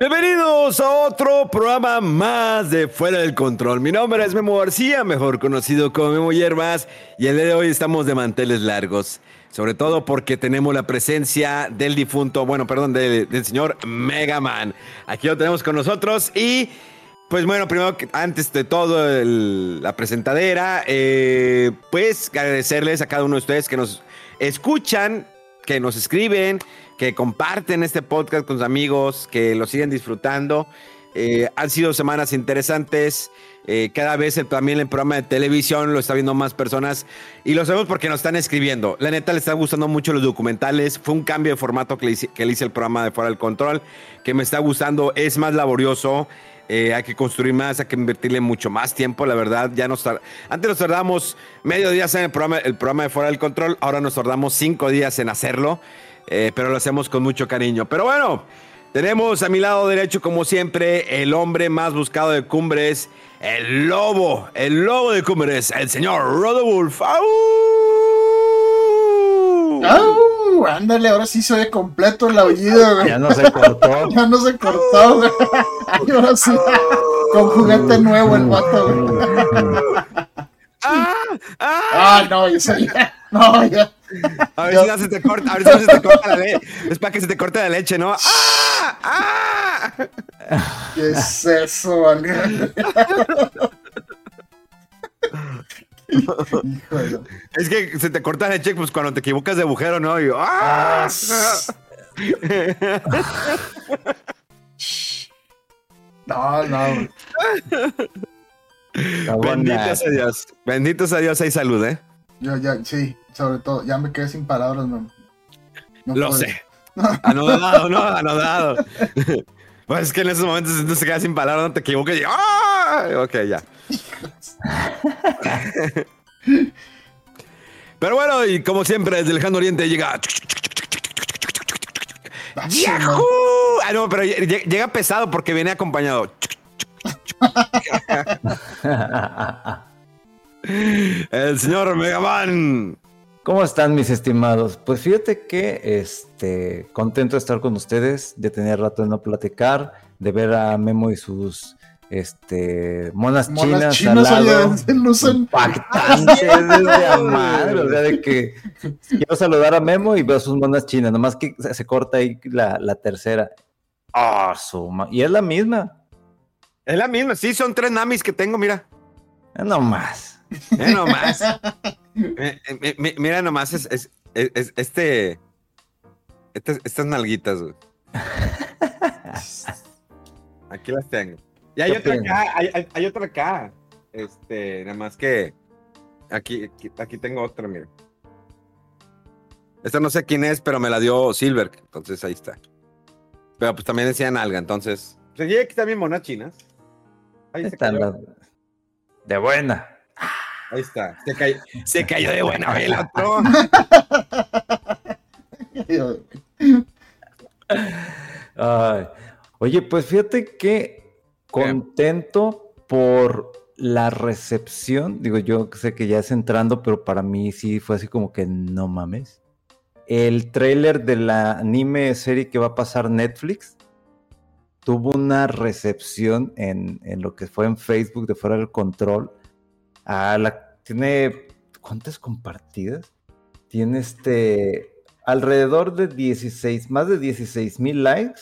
Bienvenidos a otro programa más de Fuera del Control. Mi nombre es Memo García, mejor conocido como Memo Hierbas, y el día de hoy estamos de manteles largos. Sobre todo porque tenemos la presencia del difunto, bueno, perdón, del, señor Mega Man. Aquí lo tenemos con nosotros y, pues bueno, primero, antes de todo el- la presentadera, eh, pues agradecerles a cada uno de ustedes que nos escuchan, que nos escriben, que comparten este podcast con sus amigos, que lo siguen disfrutando. Eh, han sido semanas interesantes. Eh, cada vez el, también el programa de televisión lo está viendo más personas y lo sabemos porque nos están escribiendo. La neta le están gustando mucho los documentales. Fue un cambio de formato que le hice, que le hice el programa de Fuera del Control, que me está gustando. Es más laborioso. Eh, hay que construir más, hay que invertirle mucho más tiempo, la verdad. Ya nos Antes nos tardamos medio día en el programa, el programa de Fuera del Control, ahora nos tardamos cinco días en hacerlo, eh, pero lo hacemos con mucho cariño. Pero bueno, tenemos a mi lado derecho, como siempre, el hombre más buscado de Cumbres, el lobo, el lobo de Cumbres, el señor Rodowulf. ¡Au! ¡Au! Ándale, ahora sí se oye completo el aullido, güey. Ya no se cortó. Ya no se cortó, güey. Ay, ahora sí. Con juguete nuevo el vato, güey. ¡Ah! ¡Ah! Ah, no, ya sé. ya. No, ya. A ver si no se te corta, a ver si no se te corta la leche. Es para que se te corte la leche, ¿no? ¡Ah! ¡Ah! ¿Qué es eso? Híjole. Es que se te corta la leche pues cuando te equivocas de agujero, ¿no? Y yo, ¡ah! No, no, güey. Bendito sea Dios. Bendito sea Dios, hay salud, ¿eh? Yo ya, sí, sobre todo, ya me quedé sin palabras, no. No Lo puedo. sé. Anodado, no, anodado. Pues es que en esos momentos uno se queda sin palabras, no te equivoques y ¡ah! Ok, ya. Pero bueno, y como siempre, desde el lejano oriente llega. Ah, ¡Yahoo! Ah, no, pero lle- llega pesado porque viene acompañado. El señor Megaman. ¿Cómo están mis estimados? Pues fíjate que este contento de estar con ustedes, de tener rato de no platicar, de ver a Memo y sus este monas, Monas chinas, chinas, al lado. se. Impactantes desde a madre, o sea, de que quiero saludar a Memo y veo sus monas chinas, nomás que se, corta ahí la, la tercera. Ah, y es la misma, Es la misma, sí, son tres namis que tengo, mira. No más. Mira nomás. Eh, eh, mi- mira nomás, es, es- es- es- este, estas- Estas nalguitas, güey. Aquí las tengo. Y hay ¿Qué otra acá, hay, hay- hay otra acá. Este, nada más que aquí, aquí, aquí tengo otra, mira. Esta no sé quién es, pero me la dio Silver, entonces ahí está. Pero pues también decía nalga, entonces. Pues aquí están bien monas chinas. Ahí cayó. las- de buena. Ahí está. Se cayó, se cayó de buena el otro. Ay. Oye, pues fíjate que contento por la recepción. Digo, yo sé que ya es entrando, pero para mí sí fue así como que no mames. El tráiler de la anime serie que va a pasar Netflix tuvo una recepción en, en lo que fue en Facebook de fuera del control. A la, tiene, ¿cuántas compartidas? Tiene este, alrededor de 16, más de 16 mil likes,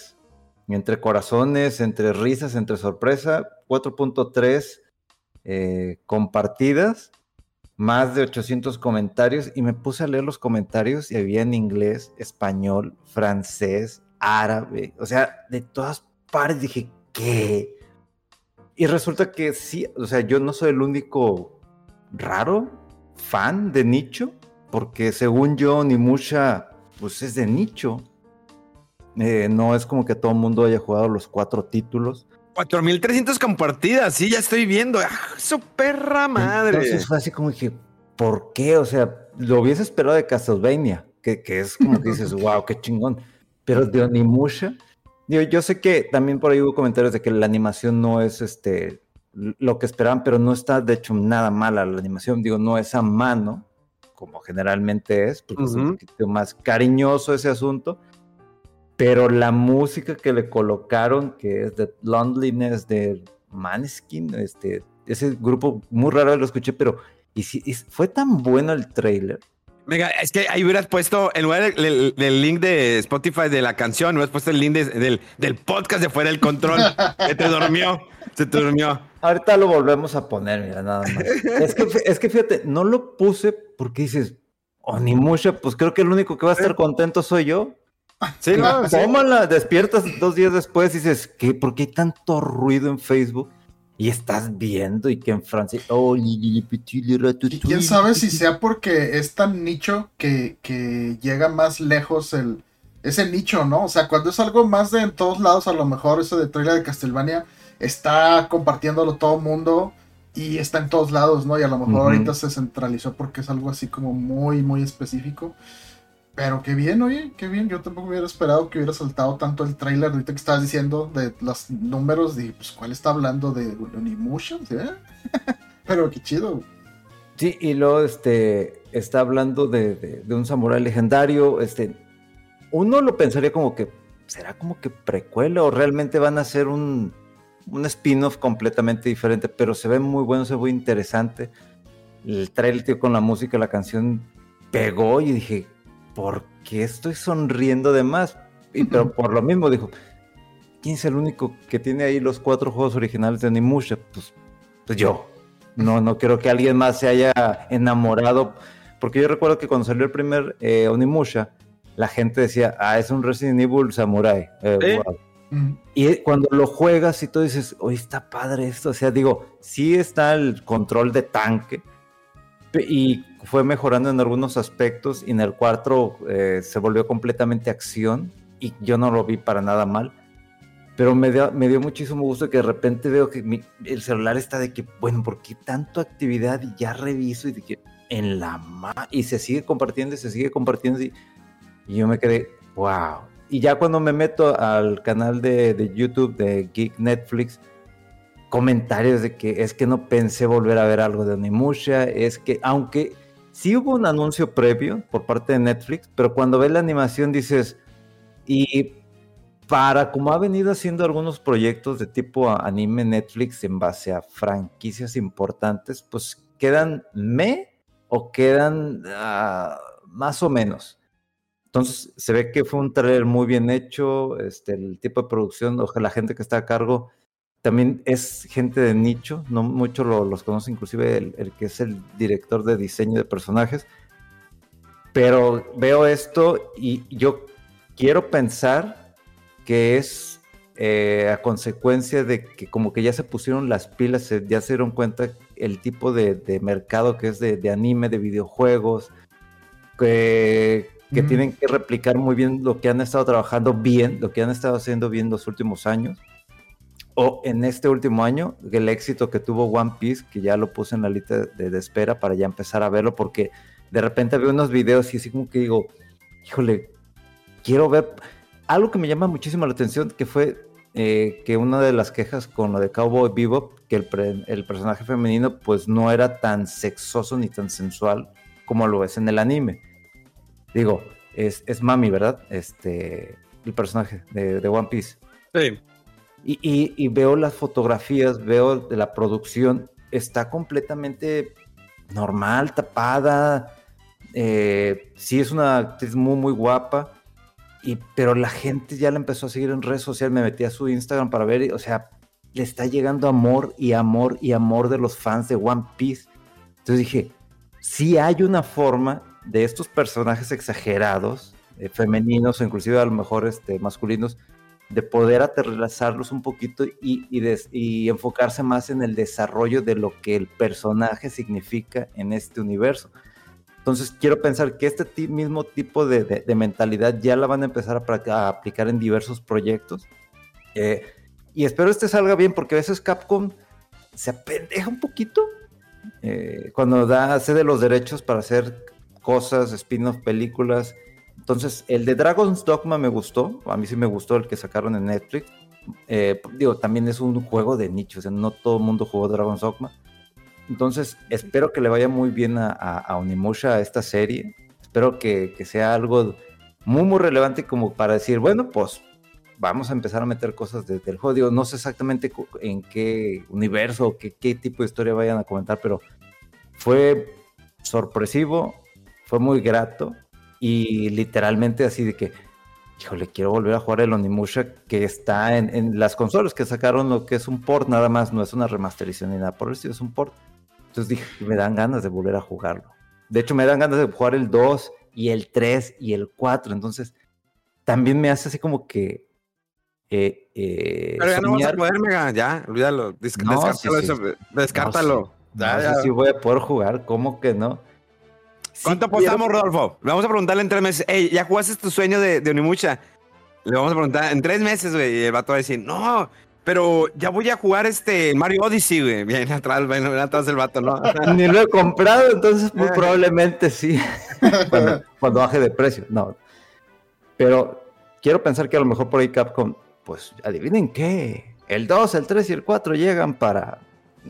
entre corazones, entre risas, entre sorpresa, 4.3 eh, compartidas. más de 800 comentarios y me puse a leer los comentarios y había en inglés, español, francés, árabe, o sea, de todas partes dije, ¿qué? Y resulta que sí, o sea, yo no soy el único raro fan de nicho, porque según yo, ni mucha, pues es de nicho. Eh, no es como que todo el mundo haya jugado los cuatro títulos. 4300 compartidas, sí, ya estoy viendo. ¡Ah, su perra madre! Entonces fue así como dije, ¿por qué? O sea, lo hubiese esperado de Castlevania, que, que es como que dices, wow, qué chingón. Pero de Onimusha, digo, yo sé que también por ahí hubo comentarios de que la animación no es este lo que esperaban, pero no está de hecho nada mala la animación. Digo, no es a mano, como generalmente es, porque es un poquito más cariñoso ese asunto pero la música que le colocaron, que es The Loneliness de Maneskin, este, ese grupo muy raro lo escuché, pero y, fue tan bueno el trailer. Venga, es que ahí hubieras puesto, en lugar del, link de Spotify de la canción, hubieras puesto el link del, del, podcast de Fuera del Control. Se te durmió, se te durmió. Ahorita lo volvemos a poner, mira, nada más. es, que, es que fíjate, no lo puse porque dices, oh, ni mucho, pues creo que el único que va a estar contento soy yo. Sí, no, tómala, despiertas dos días después y dices, ¿qué? ¿Por qué hay tanto ruido en Facebook? Y estás viendo y que en Francia, oh, y quién sabe si sea porque es tan nicho que, que llega más lejos el, ese nicho, ¿no? O sea, cuando es algo más de en todos lados, a lo mejor eso de trailer de Castlevania está compartiéndolo todo el mundo y está en todos lados, ¿no? Y a lo mejor ahorita se centralizó porque es algo así como muy, muy específico. Pero qué bien, oye, qué bien. Yo tampoco hubiera esperado que hubiera saltado tanto el trailer ahorita que estabas diciendo de los números. de pues, ¿cuál está hablando de Unimusion? ¿Sí? Pero qué chido. Sí, y luego este, está hablando de, un samurái legendario. Este, uno lo pensaría como que será como que precuela o realmente van a ser un, un spin-off completamente diferente, pero se ve muy bueno, se ve muy interesante. El trailer tío, con la música, la canción pegó y dije, ¿por qué estoy sonriendo de más? Y, pero por lo mismo dijo, ¿quién es el único que tiene ahí los cuatro juegos originales de Onimusha? Pues, pues yo. No, no quiero que alguien más se haya enamorado. Porque yo recuerdo que cuando salió el primer eh, Onimusha, la gente decía, ah, es un Resident Evil Samurai. Eh, y cuando lo juegas y tú dices, oye, está padre esto. O sea, digo, sí está el control de tanque, y fue mejorando en algunos aspectos y en el 4 eh, se volvió completamente acción y yo no lo vi para nada mal. Pero me dio, me dio muchísimo gusto que de repente veo que el celular está de que, bueno, ¿por qué tanto actividad? Y ya reviso y de que en la y se sigue compartiendo y se sigue compartiendo y, yo me quedé, wow. Y ya cuando me meto al canal de, de YouTube de Geek Netflix, comentarios de que es que no pensé volver a ver algo de Onimusha, es que aunque sí hubo un anuncio previo por parte de Netflix, pero cuando ves la animación dices, y para como ha venido haciendo algunos proyectos de tipo anime Netflix en base a franquicias importantes, pues quedan me o quedan ah, más o menos. Entonces se ve que fue un trailer muy bien hecho, este, el tipo de producción, ojalá la gente que está a cargo también es gente de nicho, no muchos los conoce, inclusive el, que es el director de diseño de personajes. Pero veo esto y yo quiero pensar que es eh, a consecuencia de que como que ya se pusieron las pilas, ya se dieron cuenta el tipo de, mercado que es de, anime, de videojuegos, que, que tienen que replicar muy bien lo que han estado trabajando bien, lo que han estado haciendo bien los últimos años o en este último año, el éxito que tuvo One Piece, que ya lo puse en la lista de, espera para ya empezar a verlo, porque de repente veo unos videos y así como que digo, híjole, quiero ver algo que me llama muchísimo la atención, que fue eh, que una de las quejas con lo de Cowboy Bebop, que el, el, personaje femenino pues no era tan sexoso ni tan sensual como lo es en el anime. Digo, es, es Mami, ¿verdad? Este, el personaje de, de One Piece. Sí. Y, veo las fotografías, veo de la producción, está completamente normal, tapada. Eh, sí es una actriz muy, muy guapa. Y, pero la gente ya la empezó a seguir en redes sociales. Me metí a su Instagram para ver, o sea, le está llegando amor y amor y amor de los fans de One Piece. Entonces dije, sí hay una forma de estos personajes exagerados, eh, femeninos o inclusive a lo mejor este, masculinos, de poder aterrizarlos un poquito y, y, enfocarse más en el desarrollo de lo que el personaje significa en este universo. Entonces quiero pensar que este mismo tipo de, mentalidad ya la van a empezar a, aplicar en diversos proyectos. Eh, y espero este salga bien porque a veces Capcom se apendeja un poquito eh, cuando da de los derechos para hacer cosas, spin-off, películas. Entonces, el de Dragon's Dogma me gustó, a mí sí me gustó el que sacaron en Netflix. Eh, digo, también es un juego de nicho, o sea, no todo el mundo jugó Dragon's Dogma. Entonces, espero que le vaya muy bien a, a, Onimusha esta serie. Espero que, sea algo muy, muy relevante como para decir, bueno, pues vamos a empezar a meter cosas desde el juego. no sé exactamente en qué universo o qué, qué tipo de historia vayan a comentar, pero fue sorpresivo, fue muy grato y literalmente así de que, híjole, quiero volver a jugar el Onimusha que está en, en, las consolas que sacaron lo que es un port nada más, no es una remasterización ni nada por eso, es un port. Entonces dije, me dan ganas de volver a jugarlo. De hecho, me dan ganas de jugar el 2 y el 3 y el 4. Entonces, también me hace así como que eh, eh, Pero ya no vas a poder, Mega, ya, olvídalo, descártalo, descártalo. ya, sé si voy a poder jugar, ¿cómo que no? ¿Cuánto apostamos, Rodolfo? Le vamos a preguntarle en tres meses, hey, ¿ya jugaste tu sueño de, de Unimucha? Le vamos a preguntar en tres meses, güey, y el vato va a decir, no, pero ya voy a jugar este Mario Odyssey, güey. Bien atrás, bien atrás del vato, ¿no? Ni lo he comprado, entonces muy probablemente sí. cuando, cuando, baje de precio, no. Pero quiero pensar que a lo mejor por ahí Capcom pues adivinen qué, el 2, el 3 y el 4 llegan para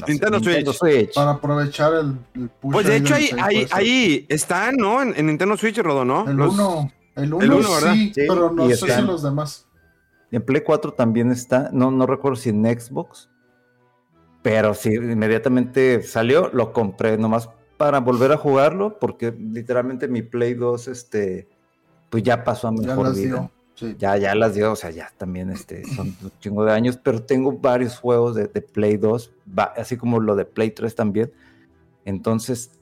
Nintendo, Switch. Para aprovechar el, push Pues de hecho ahí, ahí, ahí, están, ¿no? En, Nintendo Switch, Rodo, ¿no? El 1, el 1 sí, sí, pero no sé si los demás. En Play 4 también está, no, no recuerdo si en Xbox, pero sí, inmediatamente salió, lo compré nomás para volver a jugarlo, porque literalmente mi Play 2, este, pues ya pasó a mejor vida. Ya, ya las dio, o sea, ya también este, son un chingo de años, pero tengo varios juegos de, Play 2, así como lo de Play 3 también. Entonces,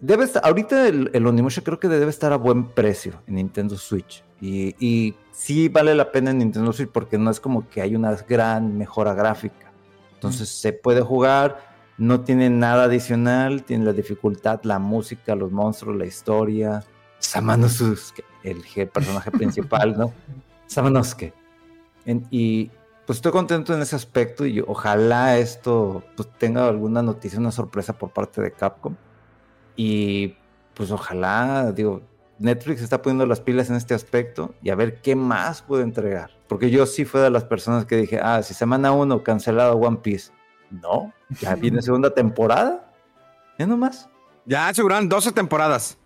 debe estar, ahorita el, el Onimusha creo que debe estar a buen precio en Nintendo Switch. Y, y, sí vale la pena en Nintendo Switch porque no es como que hay una gran mejora gráfica. Entonces se puede jugar, no tiene nada adicional, tiene la dificultad, la música, los monstruos, la historia. Samanosuke, el, el personaje principal, ¿no? Samanosuke. y pues estoy contento en ese aspecto y ojalá esto pues, tenga alguna noticia, una sorpresa por parte de Capcom. Y pues ojalá, digo, Netflix está poniendo las pilas en este aspecto y a ver qué más puede entregar. Porque yo sí fui de las personas que dije, ah, si semana uno cancelado One Piece. No, ya viene segunda temporada. Ya nomás. Ya aseguraron 12 temporadas.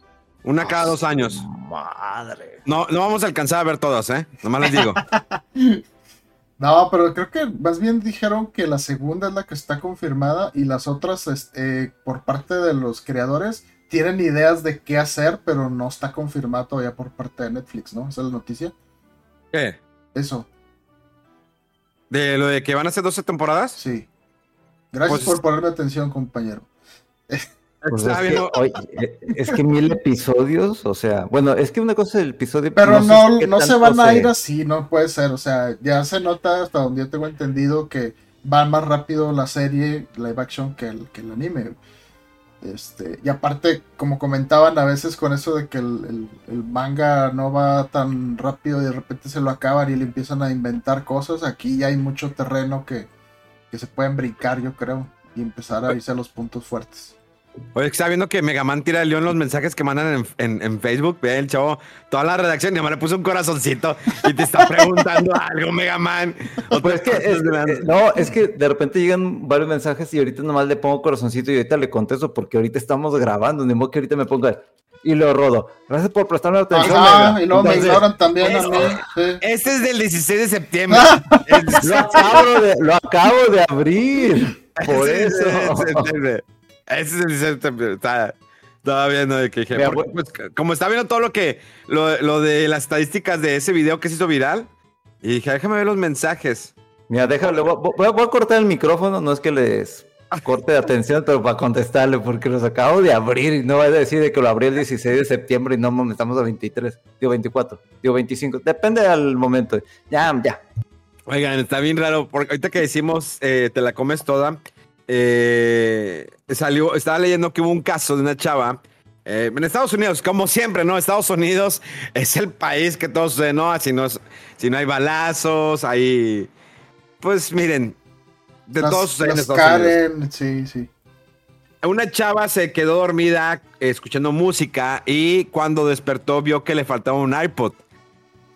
Una cada dos años. Madre. No, no vamos a alcanzar a ver todas, ¿eh? Nomás les digo. no, pero creo que más bien dijeron que la segunda es la que está confirmada y las otras, este, por parte de los creadores, tienen ideas de qué hacer, pero no está confirmado todavía por parte de Netflix, ¿no? ¿Esa es la noticia? ¿Qué? Eso. ¿De lo de que van a ser 12 temporadas? Sí. Gracias pues por ponerme atención, compañero. Pues es, que, mil episodios, o sea, bueno, es que una cosa del episodio. Pero no, no, se van a ir así, no puede ser. O sea, ya se nota hasta donde yo tengo entendido que va más rápido la serie live action que el, que el anime. Este, y aparte, como comentaban a veces con eso de que el, el, manga no va tan rápido y de repente se lo acaban y le empiezan a inventar cosas, aquí ya hay mucho terreno que, que se pueden brincar, yo creo, y empezar a irse a los puntos fuertes. Oye, está viendo que Megaman tira el león los mensajes que mandan en, en, Facebook. Ve el chavo, toda la redacción, y me le puso un corazoncito y te está preguntando algo, Megaman. Pues es que, eh, no, es que de repente llegan varios mensajes y ahorita nomás le pongo corazoncito y ahorita le contesto porque ahorita estamos grabando, ni modo que ahorita me ponga y lo rodo. Gracias por prestarme atención. Ajá, y luego me ignoran también a mí. Este es del 16 de septiembre. lo, acabo de, lo acabo de abrir. Por eso. Ese es el está, estaba viendo de que dije, pues, como está viendo todo lo que, lo, de las estadísticas de ese video que se hizo viral, y dije, déjame ver los mensajes. Mira, déjale, voy, a cortar el micrófono, no es que les corte de atención, pero para contestarle, porque los acabo de abrir y no va a decir de que lo abrí el 16 de septiembre y no estamos a 23, digo 24, digo 25, depende del momento. Ya, ya. Oigan, está bien raro, porque ahorita que decimos eh, te la comes toda, eh, salió, estaba leyendo que hubo un caso de una chava eh, en Estados Unidos, como siempre, ¿no? Estados Unidos es el país que todos sucede, ¿no? Si no, si no hay balazos, hay. Pues miren, de todos sucede en Estados Unidos. Sí, sí. Una chava se quedó dormida escuchando música y cuando despertó vio que le faltaba un iPod.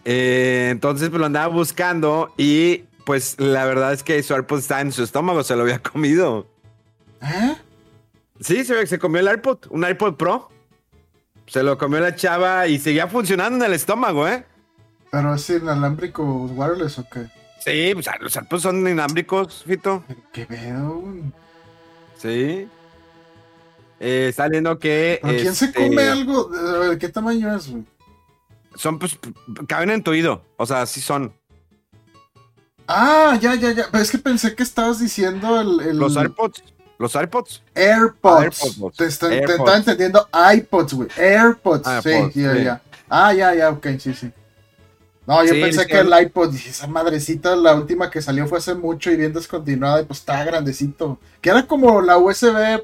Eh, entonces pues, lo andaba buscando y pues la verdad es que su iPod está en su estómago, se lo había comido. ¿Eh? Sí, se, se comió el iPod, un iPod Pro. Se lo comió la chava y seguía funcionando en el estómago, ¿eh? ¿Pero es inalámbrico wireless o qué? Sí, pues, los iPods son inalámbricos, Fito. ¿Qué pedo? Sí. Eh, saliendo que. quién se come este, algo? ¿De qué tamaño es, güey? Son, pues, caben en tu oído. O sea, sí son. Ah, ya, ya, ya. Pero es que pensé que estabas diciendo el. Los AirPods. Los AirPods. AirPods. Te, estaba entendiendo iPods, güey. AirPods. sí, ya, ya. Ah, ya, ya, ok, sí, sí. No, yo pensé que el iPod, esa madrecita, la última que salió fue hace mucho y bien descontinuada, y pues estaba grandecito. Que era como la USB,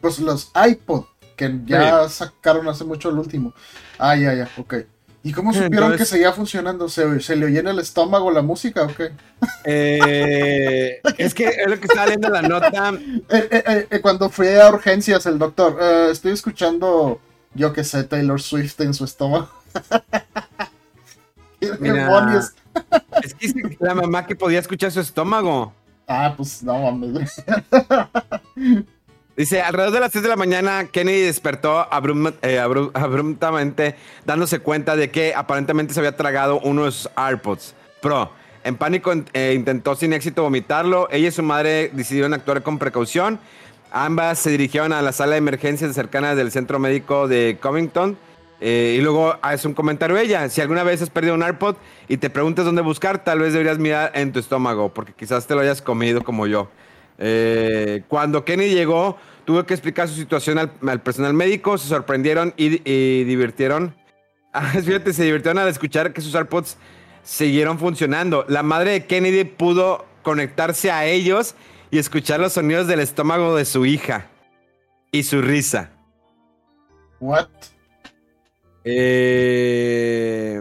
pues los iPod, que ya sacaron hace mucho el último. Ah, ya, ya, ok. ¿Y cómo supieron que seguía funcionando? ¿Se, ¿Se, le oye en el estómago la música o qué? Eh, es que es lo que está leyendo la nota. Eh, eh, cuando fui a urgencias, el doctor, estoy escuchando, yo que sé, Taylor Swift en su estómago. ¿Qué es que la mamá que podía escuchar su estómago. Ah, pues no mames. Dice, alrededor de las 6 de la mañana, Kennedy despertó eh, abruptamente, dándose cuenta de que aparentemente se había tragado unos AirPods Pro. En pánico eh, intentó sin éxito vomitarlo. Ella y su madre decidieron actuar con precaución. Ambas se dirigieron a la sala de emergencias cercana del centro médico de Covington. Eh, y luego hace un comentario ella. Si alguna vez has perdido un AirPod y te preguntas dónde buscar, tal vez deberías mirar en tu estómago, porque quizás te lo hayas comido como yo. Cuando Kennedy llegó, Tuvo que explicar su situación al, personal médico, se sorprendieron y, divirtieron. Ah, fíjate, se divirtieron al escuchar que sus AirPods siguieron funcionando. La madre de Kennedy pudo conectarse a ellos y escuchar los sonidos del estómago de su hija y su risa. What? Eh,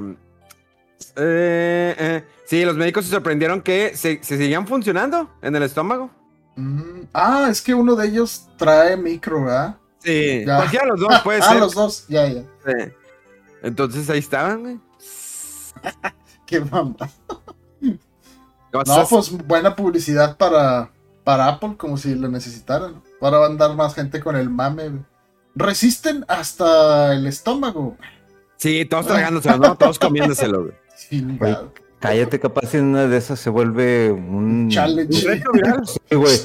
eh, eh, sí, los médicos se sorprendieron que se, se seguían funcionando en el estómago. Mm, ah, es que uno de ellos trae micro, ¿verdad? Sí, ya. cualquiera los dos puede ah, ser. Ah, los dos, ya, ya. Sí. Entonces ahí estaban, güey. Qué mamá. No, pues buena publicidad para, para Apple, como si lo necesitaran. Para andar más gente con el mame. Resisten hasta el estómago. Sí, todos tragándoselo, ¿no? Todos comiéndoselo, güey. Sí, Cállate, capaz en una de esas se vuelve un challenge. Sí, güey.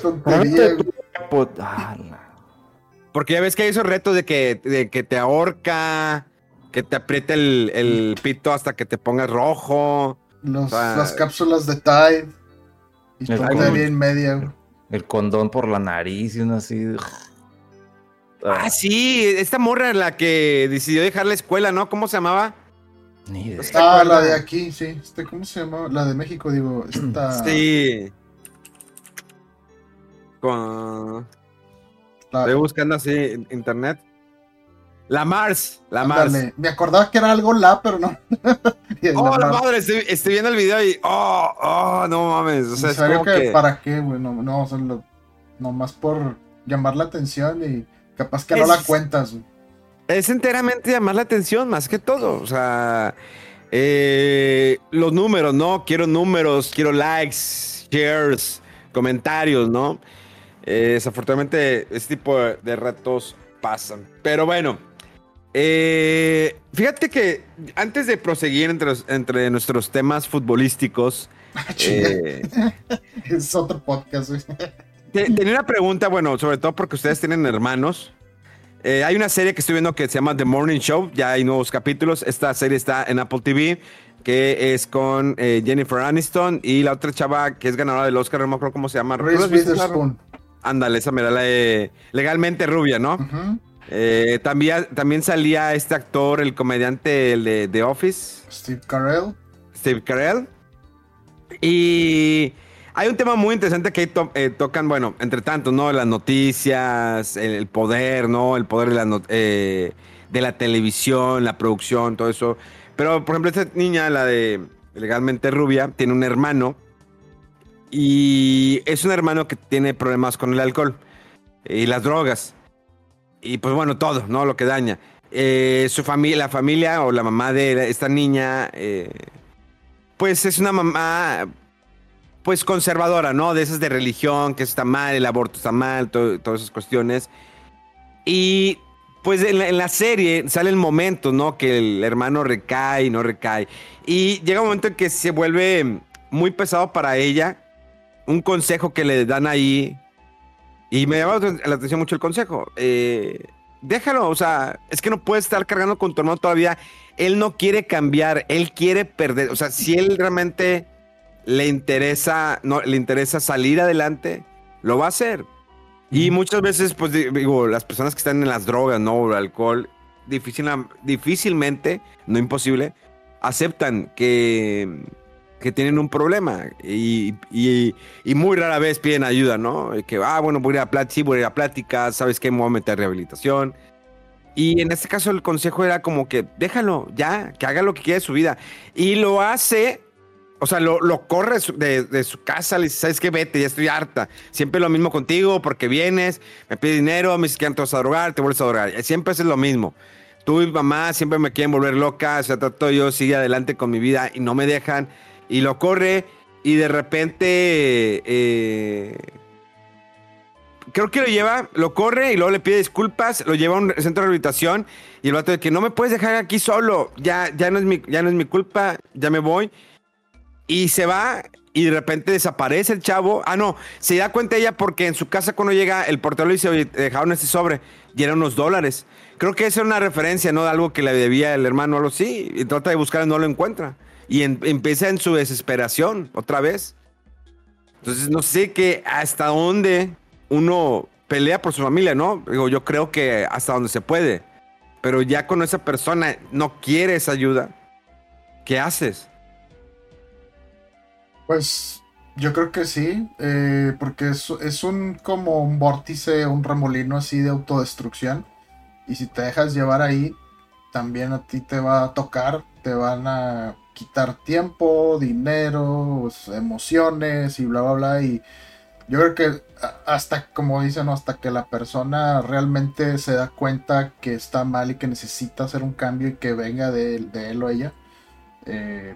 Porque ya ves que hay esos retos de que, de que te ahorca, que te apriete el, pito hasta que te pongas rojo. las cápsulas de Tide. Y el, en media. El condón por la nariz y uno así. Ah, sí, esta morra la que decidió dejar la escuela, ¿no? ¿Cómo se llamaba? Ni Ah, la de aquí, sí. Este, ¿Cómo se llama? La de México, digo. Esta... Sí. Estoy buscando así en internet. La Mars, la Mars. Me acordaba que era algo la, pero no. oh, la, madre, estoy, viendo el video y. Oh, oh, no mames. O sea, es como que, ¿Para qué, güey? No, no, solo, nomás por llamar la atención y capaz que no la cuentas, güey es enteramente llamar la atención más que todo. O sea, eh, los números, ¿no? Quiero números, quiero likes, shares, comentarios, ¿no? Eh, desafortunadamente, este tipo de, retos pasan. Pero bueno, eh, fíjate que antes de proseguir entre, entre nuestros temas futbolísticos, ah, es otro podcast. Tenía una pregunta, bueno, sobre todo porque ustedes tienen hermanos. Eh, hay una serie que estoy viendo que se llama The Morning Show, ya hay nuevos capítulos. Esta serie está en Apple TV, que es con eh, Jennifer Aniston y la otra chava que es ganadora del Oscar, no me acuerdo cómo se llama. Ándale, esa me la de legalmente rubia, ¿no? Eh, también, también salía este actor, el comediante el de The Office. Steve Carell. Steve Carell. Y hay un tema muy interesante que eh, tocan, bueno, entre tanto, ¿no? Las noticias, el, poder, ¿no? El poder de la, eh, de la televisión, la producción, todo eso. Pero, por ejemplo, esta niña, la de legalmente rubia, tiene un hermano. Y es un hermano que tiene problemas con el alcohol y las drogas. Y pues bueno, todo, ¿no? Lo que daña. Eh, su familia, la familia o la mamá de esta niña, eh, pues es una mamá, pues conservadora, ¿no? De esas de religión, que está mal, el aborto está mal, todas esas cuestiones. Y pues en la, serie sale el momento, ¿no? Que el hermano recae y no recae. Y llega un momento en que se vuelve muy pesado para ella. Un consejo que le dan ahí y me llama la atención mucho el consejo. Eh, déjalo, o sea, es que no puedes estar cargando con tu hermano todavía. Él no quiere cambiar, él quiere perder. O sea, si él realmente le interesa, no, le interesa salir adelante, lo va a hacer. Y muchas veces, pues digo, las personas que están en las drogas, ¿no? O el alcohol, difícilmente, no imposible, aceptan que que tienen un problema y, muy rara vez piden ayuda, ¿no? Que, ah, bueno, voy a ir a plática, sí, voy a ir a plática, ¿sabes qué? Me voy a meter a rehabilitación. Y en este caso el consejo era como que déjalo, ya, que haga lo que quiera de su vida. Y lo hace, o sea, lo, lo corre de, su casa, le dice, ¿sabes qué? Vete, ya estoy harta. Siempre lo mismo contigo porque vienes, me pide dinero, me dices que vas a drogar, te vuelves a drogar. Siempre es lo mismo. Tú y mamá siempre me quieren volver loca, o sea, trato yo sigue adelante con mi vida y no me dejan y lo corre y de repente eh, creo que lo lleva, lo corre y luego le pide disculpas, lo lleva a un centro de rehabilitación y el vato de que no me puedes dejar aquí solo, ya, ya, no, es mi, ya no es mi culpa, ya me voy. Y se va y de repente desaparece el chavo. Ah, no, se da cuenta ella porque en su casa cuando llega el portero le dice, oye, dejaron ese sobre y eran unos dólares. Creo que esa es una referencia, ¿no? De algo que le debía el hermano algo así. Y trata de buscar y no lo encuentra y empieza en su desesperación otra vez. Entonces no sé qué hasta dónde uno pelea por su familia, ¿no? Digo, yo creo que hasta donde se puede. Pero ya con esa persona no quiere esa ayuda, ¿qué haces? Pues yo creo que sí, eh, porque es, es, un como un vórtice, un remolino así de autodestrucción. Y si te dejas llevar ahí, también a ti te va a tocar, te van a quitar tiempo, dinero, pues, emociones y bla, bla, bla. Y yo creo que hasta, como dicen, hasta que la persona realmente se da cuenta que está mal y que necesita hacer un cambio y que venga de, él o ella, eh,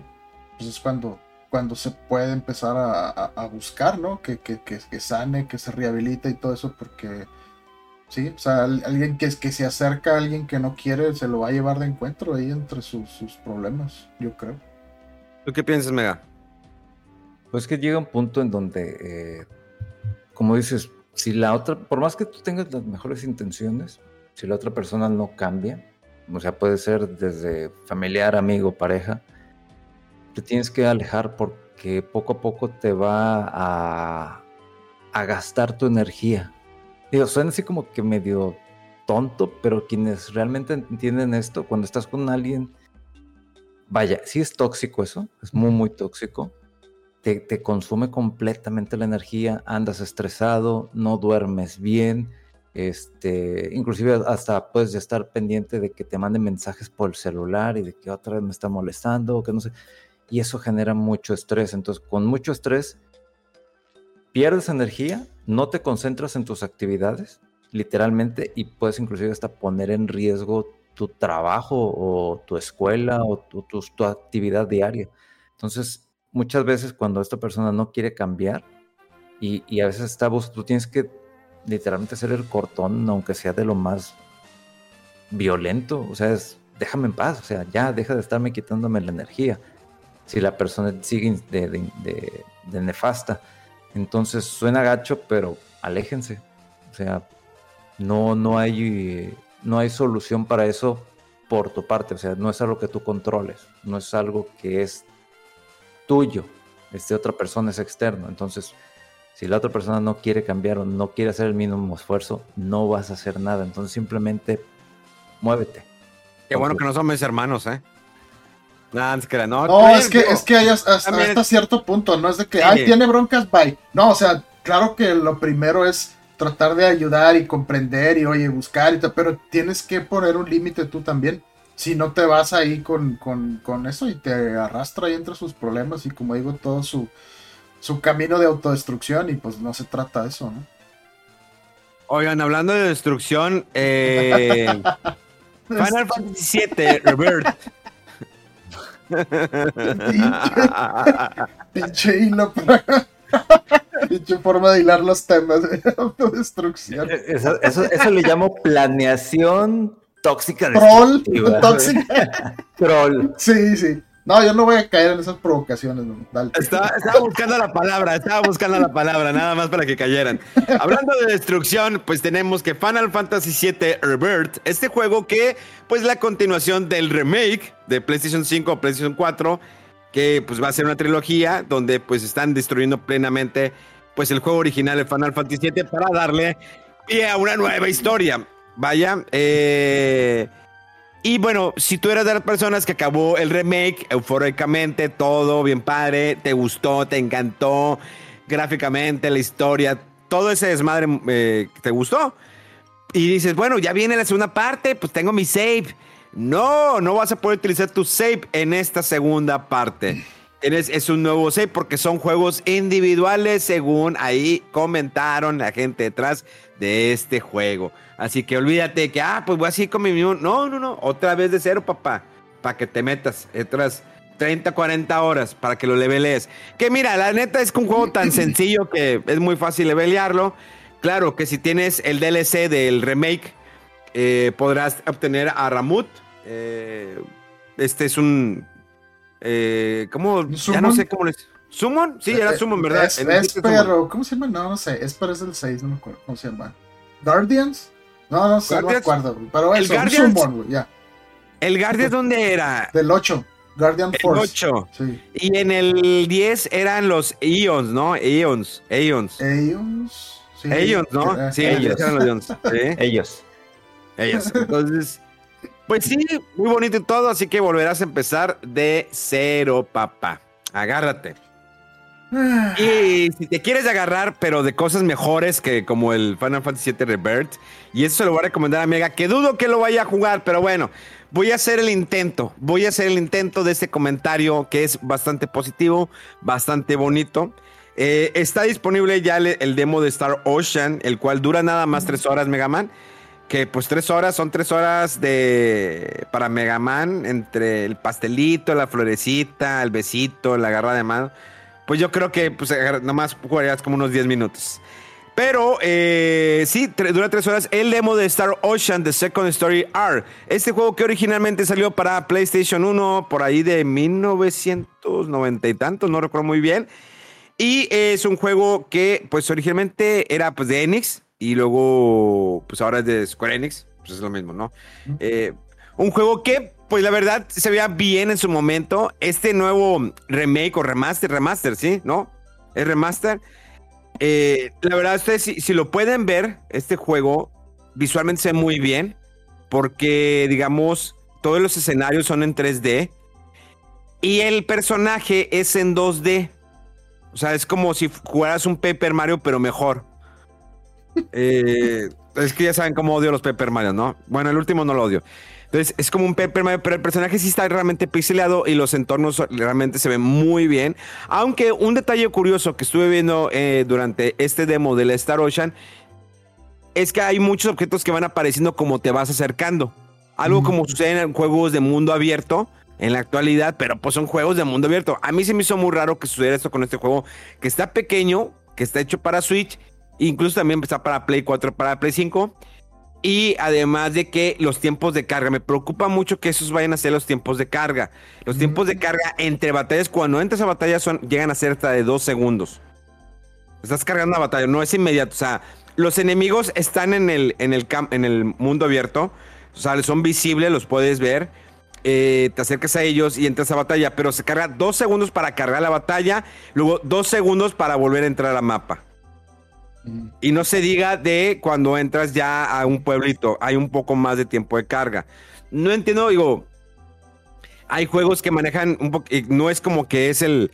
pues es cuando, cuando se puede empezar a, buscar, ¿no? Que, que, que, que, sane, que se rehabilite y todo eso, porque sí, o sea, alguien que, que se acerca a alguien que no quiere, se lo va a llevar de encuentro ahí entre sus, sus problemas, yo creo. ¿Tú qué piensas, Mega? Pues que llega un punto en donde, eh, como dices, si la otra, por más que tú tengas las mejores intenciones, si la otra persona no cambia, o sea, puede ser desde familiar, amigo, pareja, te tienes que alejar porque poco a poco te va a, gastar tu energía. Digo, suena así como que medio tonto, pero quienes realmente entienden esto, cuando estás con alguien vaya, sí es tóxico eso, es muy, muy tóxico. Te, consume completamente la energía, andas estresado, no duermes bien, este, inclusive hasta puedes estar pendiente de que te manden mensajes por el celular y de que otra vez me está molestando, que no sé, y eso genera mucho estrés. Entonces, con mucho estrés, pierdes energía, no te concentras en tus actividades, literalmente, y puedes inclusive hasta poner en riesgo tu trabajo o tu escuela o tu, tu, actividad diaria. Entonces, muchas veces cuando esta persona no quiere cambiar y, y a veces está, tú tienes que literalmente hacer el cortón, aunque sea de lo más violento, o sea, es, déjame en paz, o sea, ya deja de estarme quitándome la energía. Si la persona sigue de, de, de nefasta, entonces suena gacho, pero aléjense, o sea, no, no hay no hay solución para eso por tu parte, o sea, no es algo que tú controles, no es algo que es tuyo, es de otra persona, es externo. Entonces, Si la otra persona no quiere cambiar o no quiere hacer el mínimo esfuerzo, no vas a hacer nada. Entonces simplemente muévete. Qué bueno que no somos hermanos, ¿eh? No, es que, no, es que, es que hay hasta, cierto punto, no es de que, ay, tiene broncas, bye. No, o sea, claro que lo primero es tratar de ayudar y comprender y, oye, buscar, y pero tienes que poner un límite tú también. Si no te vas ahí con, con, con, eso y te arrastra ahí entre sus problemas y como digo, todo su, su camino de autodestrucción y pues no se trata de eso, ¿no? Oigan, hablando de destrucción, eh, Final Fantasy VII Rebirth Pinche hilo Pinche forma de hilar los temas de autodestrucción. Eh, eso, eso, le llamo planeación tóxica. Troll. Tóxica. Troll. Sí, sí. No, yo no voy a caer en esas provocaciones. Estaba, buscando la palabra, estaba buscando la palabra, nada más para que cayeran. Hablando de destrucción, pues tenemos que Final Fantasy VII Rebirth, este juego que, pues la continuación del remake de PlayStation 5 o PlayStation 4, que pues va a ser una trilogía donde pues están destruyendo plenamente pues el juego original de Final Fantasy VII para darle pie a una nueva historia. Vaya, eh y bueno, si tú eras de las personas que acabó el remake eufóricamente, todo bien padre, te gustó, te encantó, gráficamente, la historia, todo ese desmadre eh, te gustó. Y dices, bueno, ya viene la segunda parte, pues tengo mi save. No, no vas a poder utilizar tu save en esta segunda parte. es un nuevo save porque son juegos individuales, según ahí comentaron la gente detrás de este juego. Así que olvídate que, ah, pues voy así con mi mismo. No, no, no. Otra vez de cero, papá. Para que te metas otras 30, 40 horas para que lo levelees. Que mira, la neta es que un juego tan sencillo que es muy fácil levelearlo. Claro que si tienes el DLC del remake, eh, podrás obtener a Ramut. Eh, este es un. Eh, ¿Cómo? Ya no sé cómo les. ¿Summon? Sí, era Summon, ¿verdad? Es, pero, ¿cómo se llama? No, no sé. Es para el 6, no me acuerdo. ¿Cómo se llama? ¿Guardians? No, no sé, no me acuerdo, pero el eso, Guardians, ya. ¿El Guardians dónde era? Del 8. Guardian Force. El 8. Sí. Y en el 10 eran los Eons, ¿no? Eons. Eons. Eons. Sí. Eons, ¿no? Sí, ellos eran los Eons. ¿Sí? Ellos. Ellos. Entonces, pues sí, muy bonito y todo, así que volverás a empezar de cero, papá. Agárrate. Y si te quieres agarrar, pero de cosas mejores que como el Final Fantasy VII Rebirth, y eso se lo voy a recomendar a Mega, que dudo que lo vaya a jugar, pero bueno, voy a hacer el intento, voy a hacer el intento de este comentario que es bastante positivo, bastante bonito. Eh, está disponible ya el, demo de Star Ocean, el cual dura nada más tres horas, Mega Man. Que pues tres horas son tres horas de para Mega Man entre el pastelito, la florecita, el besito, la garra de mano pues yo creo que pues, nomás jugarías como unos 10 minutos. Pero eh, sí, dura 3 horas. El demo de Star Ocean, The Second Story R. Este juego que originalmente salió para PlayStation 1 por ahí de 1990 y tantos, no recuerdo muy bien. Y es un juego que pues originalmente era pues de Enix y luego pues ahora es de Square Enix. Pues es lo mismo, ¿no? Eh, un juego que pues la verdad se veía bien en su momento. Este nuevo remake o remaster, remaster, ¿sí? ¿No? Es remaster. Eh, la verdad, ustedes si, lo pueden ver, este juego visualmente se ve muy bien. Porque, digamos, todos los escenarios son en 3D. Y el personaje es en 2D. O sea, es como si jugaras un Paper Mario, pero mejor. Eh, es que ya saben cómo odio los Paper Mario, ¿no? Bueno, el último no lo odio. Entonces es como un Paper Mario, pero el personaje sí está realmente pixelado y los entornos realmente se ven muy bien. Aunque un detalle curioso que estuve viendo eh, durante este demo del Star Ocean es que hay muchos objetos que van apareciendo como te vas acercando. Algo como sucede en juegos de mundo abierto en la actualidad, pero pues son juegos de mundo abierto. A mí se me hizo muy raro que sucediera esto con este juego, que está pequeño, que está hecho para Switch, incluso también está para Play 4, para Play 5 y además de que los tiempos de carga, me preocupa mucho que esos vayan a ser los tiempos de carga. Los tiempos de carga entre batallas, cuando entras a batalla, son, llegan a ser hasta de dos segundos. Estás cargando la batalla, no es inmediato. O sea, los enemigos están en el, en el, en el mundo abierto. O sea, son visibles, los puedes ver. Eh, te acercas a ellos y entras a batalla, pero se carga dos segundos para cargar la batalla, luego dos segundos para volver a entrar a mapa. Y no se diga de cuando entras ya a un pueblito, hay un poco más de tiempo de carga. No entiendo, digo, hay juegos que manejan un poco, no es como que es el,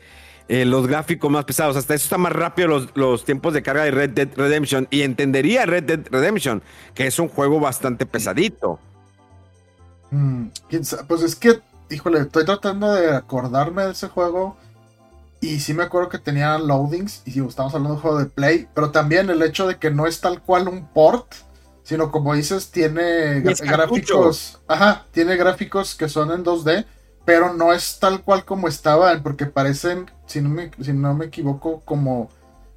eh, los gráficos más pesados, hasta eso está más rápido los, los, tiempos de carga de Red Dead Redemption y entendería Red Dead Redemption, que es un juego bastante pesadito. Mm, pues es que, híjole, estoy tratando de acordarme de ese juego y sí me acuerdo que tenía loadings, y si estamos hablando de un juego de Play, pero también el hecho de que no es tal cual un port, sino como dices, tiene gráficos, ajá, tiene gráficos que son en 2D, pero no es tal cual como estaban, porque parecen, si no me, si no me equivoco, como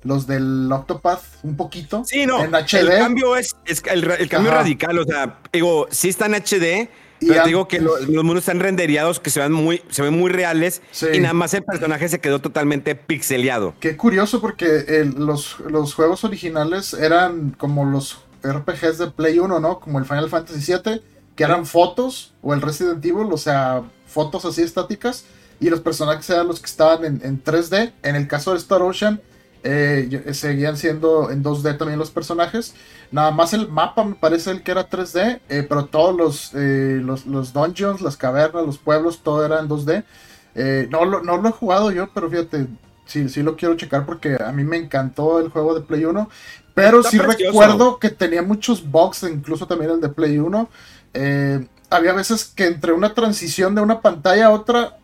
los del Octopath un poquito. Sí, no. En HD. El cambio es, el, cambio radical, o sea, digo, sí está en HD, y digo que los, mundos están renderiados, que se ven muy, se ven muy reales y nada más el personaje se quedó totalmente pixeleado. Qué curioso porque los, los juegos originales eran como los RPGs de Play 1, ¿no? Como el Final Fantasy VII, que eran fotos, o el Resident Evil, o sea, fotos así estáticas, y los personajes eran los que estaban en, en 3D. En el caso de Star Ocean, eh, eh, seguían siendo en 2D también los personajes. Nada más el mapa me parece el que era 3D, eh, pero todos los, los, dungeons, las cavernas, los pueblos, todo era en 2D. no, lo, no lo he jugado yo, pero fíjate, sí, sí lo quiero checar porque a mí me encantó el juego de Play 1. Pero sí recuerdo que tenía muchos bugs, incluso también el de Play 1. había veces que entre una transición de una pantalla a otra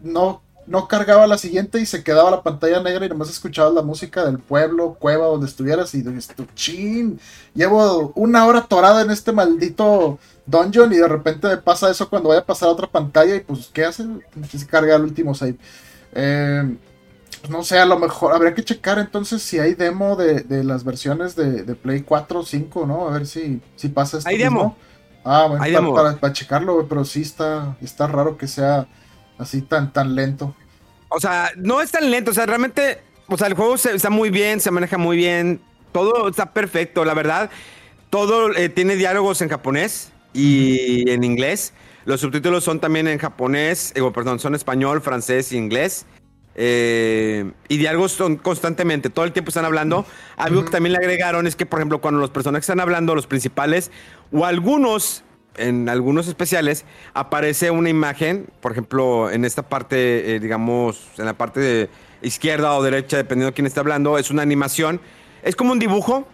no no cargaba la siguiente y se quedaba la pantalla negra y nomás escuchabas la música del pueblo, cueva, donde estuvieras y dices, chin, llevo una hora torada en este maldito dungeon y de repente me pasa eso cuando vaya a pasar a otra pantalla y pues, ¿qué hace? Se carga el último save. Eh, no sé, a lo mejor habría que checar entonces si hay demo de, las versiones de, Play 4 o 5, ¿no? A ver si, si pasa esto. Hay demo. Ah, bueno, para, Para, checarlo, pero sí está, está raro que sea así tan, tan lento. O sea, no es tan lento, o sea, realmente, o sea, el juego está muy bien, se maneja muy bien, todo está perfecto, la verdad. Todo eh, tiene diálogos en japonés y en inglés. Los subtítulos son también en japonés, eh, perdón, son español, francés e inglés. Eh, y diálogos son constantemente, todo el tiempo están hablando. Algo que también le agregaron es que, por ejemplo, cuando los personajes están hablando, los principales, o algunos en algunos especiales aparece una imagen, por ejemplo, en esta parte, eh, digamos, en la parte de izquierda o derecha, dependiendo de quién está hablando, es una animación. Es como un dibujo,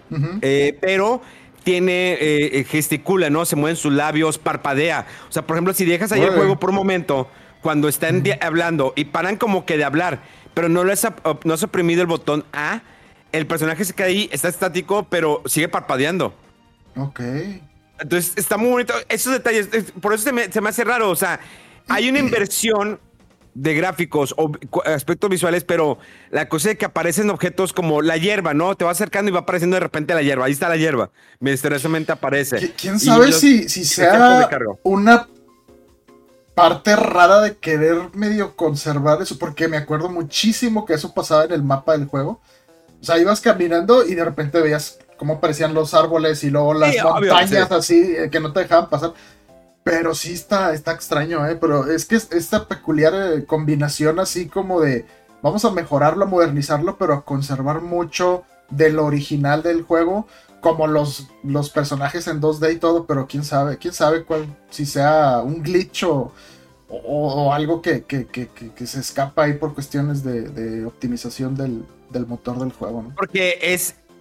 eh, pero tiene, eh, gesticula, ¿no? Se mueven sus labios, parpadea. O sea, por ejemplo, si dejas ahí el juego por un momento, cuando están hablando y paran como que de hablar, pero no, les no has oprimido el botón A, el personaje se queda ahí, está estático, pero sigue parpadeando. Ok. Entonces está muy bonito. Esos detalles, por eso se me, se me hace raro. O sea, hay una inversión de gráficos o aspectos visuales, pero la cosa es que aparecen objetos como la hierba, ¿no? Te va acercando y va apareciendo de repente la hierba. Ahí está la hierba. Misteriosamente aparece. ¿Quién sabe si, si sea una parte rara de querer medio conservar eso? Porque me acuerdo muchísimo que eso pasaba en el mapa del juego. O sea, ibas caminando y de repente veías cómo aparecían los árboles y luego las montañas así eh, que no te dejaban pasar. Pero sí está, está extraño, ¿eh? Pero es que esta peculiar eh, combinación así como de vamos a mejorarlo, a modernizarlo, pero a conservar mucho del original del juego, como los, los personajes en 2D y todo, pero quién sabe, quién sabe cuál, si sea un glitch o, algo que, se escapa ahí por cuestiones de, optimización del, del, motor del juego. ¿no? Porque es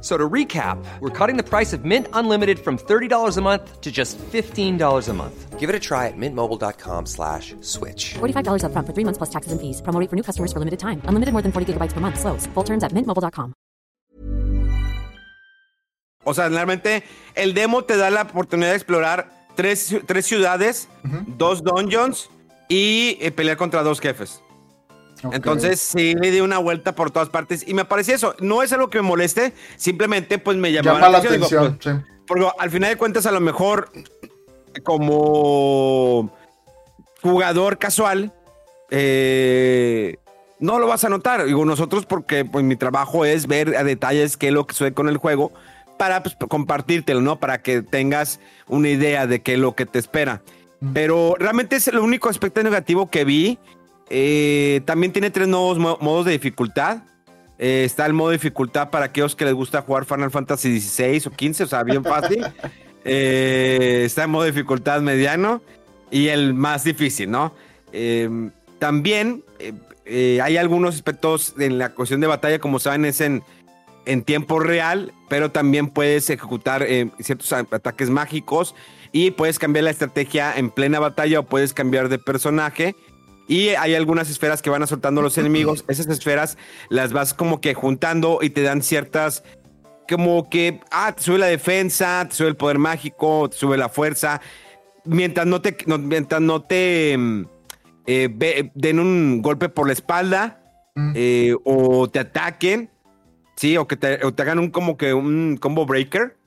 So to recap, we're cutting the price of Mint Unlimited from $30 a month to just $15 a month. Give it a try at mintmobile.com slash switch. $45 up front for three months plus taxes and fees. Promo for new customers for limited time. Unlimited more than 40 gigabytes per month. Slows. Full terms at mintmobile.com. O sea, realmente el demo te da la oportunidad de explorar tres, tres ciudades, uh -huh. dos dungeons y eh, pelear contra dos jefes. Entonces sí le di una vuelta por todas partes y me parecía eso. No es algo que me moleste, simplemente pues me llamó la atención. Pues, porque al final de cuentas a lo mejor como jugador casual eh, no lo vas a notar. Digo, nosotros porque pues, mi trabajo es ver a detalles qué es lo que sucede con el juego para pues, compartírtelo, ¿no? Para que tengas una idea de qué es lo que te espera. Pero realmente es el único aspecto negativo que vi. Eh, también tiene tres nuevos modos de dificultad. Eh, está el modo de dificultad para aquellos que les gusta jugar Final Fantasy XVI o 15, o sea, bien fácil. Eh, está el modo de dificultad mediano y el más difícil, ¿no? también hay algunos aspectos en la cuestión de batalla, como saben, es en, en tiempo real, pero también puedes ejecutar ciertos ataques mágicos y puedes cambiar la estrategia en plena batalla o puedes cambiar de personaje. Y hay algunas esferas que van soltando los enemigos. Esas esferas las vas como que juntando y te dan ciertas. Como que, ah, te sube la defensa, te sube el poder mágico, te sube la fuerza. Mientras no te, mientras no te mm, eh, den un golpe por la espalda mm. eh, o te ataquen, sí, o que te, o te hagan un como que un combo breaker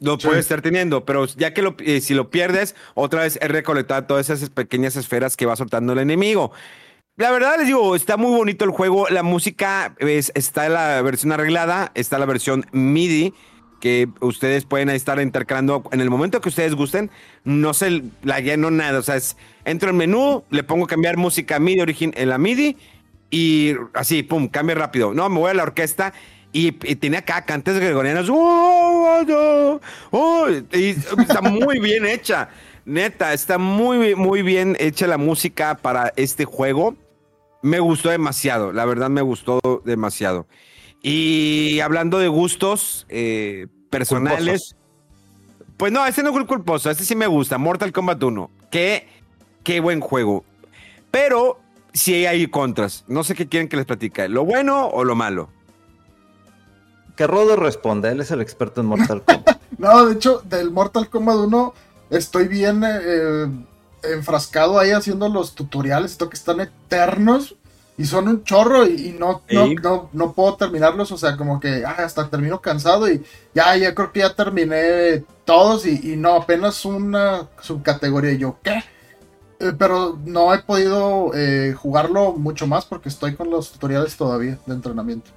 lo puedes estar teniendo, pero ya que lo, eh, si lo pierdes, otra vez es recolectar todas esas pequeñas esferas que va soltando el enemigo. La verdad les digo, está muy bonito el juego. La música es, está en la versión arreglada, está la versión MIDI que ustedes pueden estar intercalando en el momento que ustedes gusten. No se la lleno nada. O sea, es, entro en menú, le pongo cambiar música MIDI origen en la MIDI y así, pum, cambia rápido. No, me voy a la orquesta y, tiene acá cantes gregorianos. ¡Oh, y está muy bien hecha. Neta, está muy, muy bien hecha la música para este juego. Me gustó demasiado, la verdad me gustó demasiado. Y hablando de gustos eh, personales, pues no, este no es culposo, este sí me gusta, Mortal Kombat 1. Qué, qué buen juego. Pero sí hay contras. No sé qué quieren que les platique, lo bueno o lo malo. Que Rodo responda, él es el experto en Mortal Kombat. no, de hecho, del Mortal Kombat 1 estoy bien eh, enfrascado ahí haciendo los tutoriales, esto que están eternos y son un chorro y, no, no, no, puedo terminarlos, o sea, como que ah, hasta termino cansado y ya, ya creo que ya terminé todos y, no, apenas una subcategoría. Y yo, ¿qué? Eh, pero no he podido eh, jugarlo mucho más porque estoy con los tutoriales todavía de entrenamiento.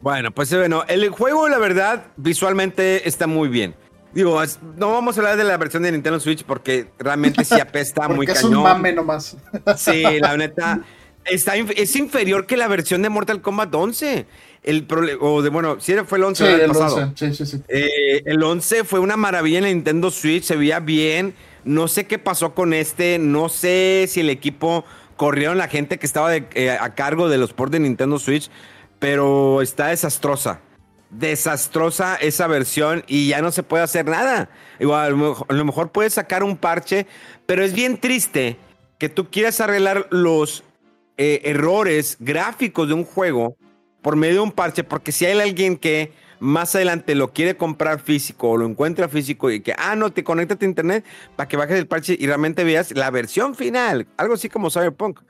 Bueno, pues bueno, el juego, la verdad, visualmente está muy bien. Digo, no vamos a hablar de la versión de Nintendo Switch porque realmente sí apesta muy es cañón. Es un mame nomás. Sí, la neta. Está, es inferior que la versión de Mortal Kombat 11. El o de, bueno, sí fue el 11 sí, el pasado. Sí, sí, sí. Eh, el 11 fue una maravilla en la Nintendo Switch, se veía bien. No sé qué pasó con este, no sé si el equipo corrieron la gente que estaba eh, a cargo de los ports de Nintendo Switch pero está desastrosa. Desastrosa esa versión y ya no se puede hacer nada. Igual, a lo mejor puedes sacar un parche, pero es bien triste que tú quieras arreglar los eh, errores gráficos de un juego por medio de un parche, porque si hay alguien que más adelante lo quiere comprar físico o lo encuentra físico y que, ah, no, te conectas a internet para que bajes el parche y realmente veas la versión final, algo así como Cyberpunk.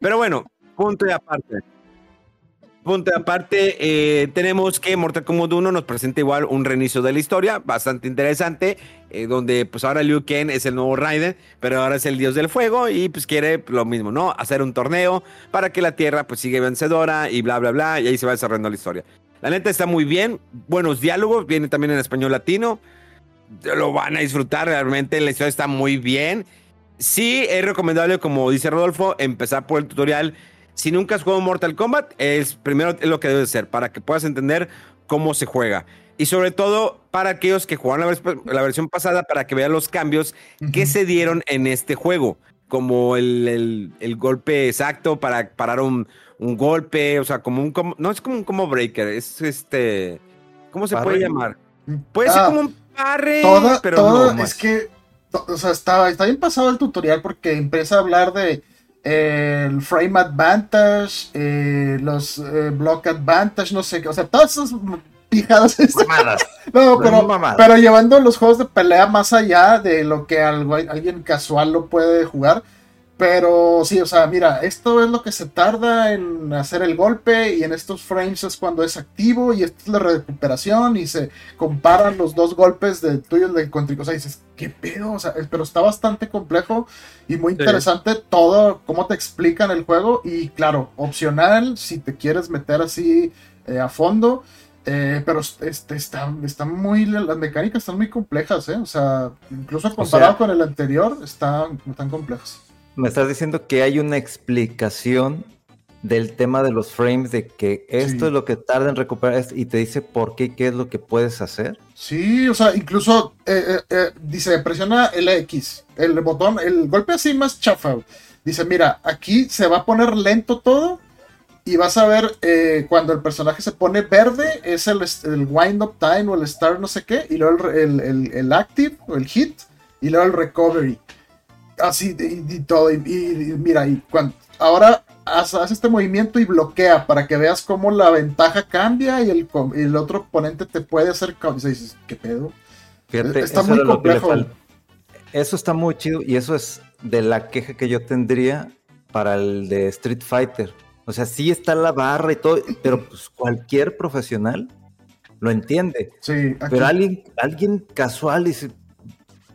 Pero bueno, punto y aparte. Punto aparte, eh, tenemos que Mortal Kombat 1 nos presenta igual un reinicio de la historia, bastante interesante, eh, donde pues ahora Liu Kang es el nuevo Raiden, pero ahora es el dios del fuego y pues quiere lo mismo, ¿no? Hacer un torneo para que la Tierra pues siga vencedora y bla, bla, bla, y ahí se va desarrollando la historia. La neta está muy bien, buenos diálogos, viene también en español latino, lo van a disfrutar realmente, la historia está muy bien. Sí, es recomendable, como dice Rodolfo, empezar por el tutorial si nunca has jugado Mortal Kombat, es primero es lo que debe ser para que puedas entender cómo se juega. Y sobre todo para aquellos que jugaron la, versión pasada, para que vean los cambios que se dieron en este juego. Como el, golpe exacto para parar un, golpe, o sea, como un... no es como un combo breaker, es este... ¿Cómo se puede llamar? Puede ser ah, como un parre, pero Es que, o sea, está, está bien pasado el tutorial porque empieza a hablar de el frame advantage, eh, los eh, block advantage, no sé, o sea, todas esas pijadas. no, pero, pero, llevando los juegos de pelea más allá de lo que algo, alguien casual lo puede jugar. Pero sí, o sea, mira, esto es lo que se tarda en hacer el golpe y en estos frames es cuando es activo y esta es la recuperación y se comparan los dos golpes de tuyo y del contrincante. O sea, dices, ¿qué pedo? O sea, pero está bastante complejo y muy interesante todo, cómo te explican el juego y claro, opcional si te quieres meter así eh, a fondo. Eh, pero este, está, está muy, las mecánicas están muy complejas, ¿eh? O sea, incluso comparado con el anterior, están, están complejas. Me estás diciendo que hay una explicación del tema de los frames, de que esto es lo que tarda en recuperar y te dice por qué, qué es lo que puedes hacer. Sí, o sea, incluso eh, dice, presiona el X, el botón, el golpe así más chafa. Dice, mira, aquí se va a poner lento todo y vas a ver eh, cuando el personaje se pone verde, es el, el, wind up time o el start no sé qué, y luego el, el, el active o el hit, y luego el recovery. Así y, todo. Y, mira, y cuando, ahora haz, este movimiento y bloquea para que veas cómo la ventaja cambia y el, el otro oponente te puede hacer. Y dices, ¿qué pedo? está muy complejo. Eso está muy chido y eso es de la queja que yo tendría para el de Street Fighter o sea, sí está la barra y todo, pero pues cualquier profesional lo entiende. Sí, Pero alguien, alguien casual dice,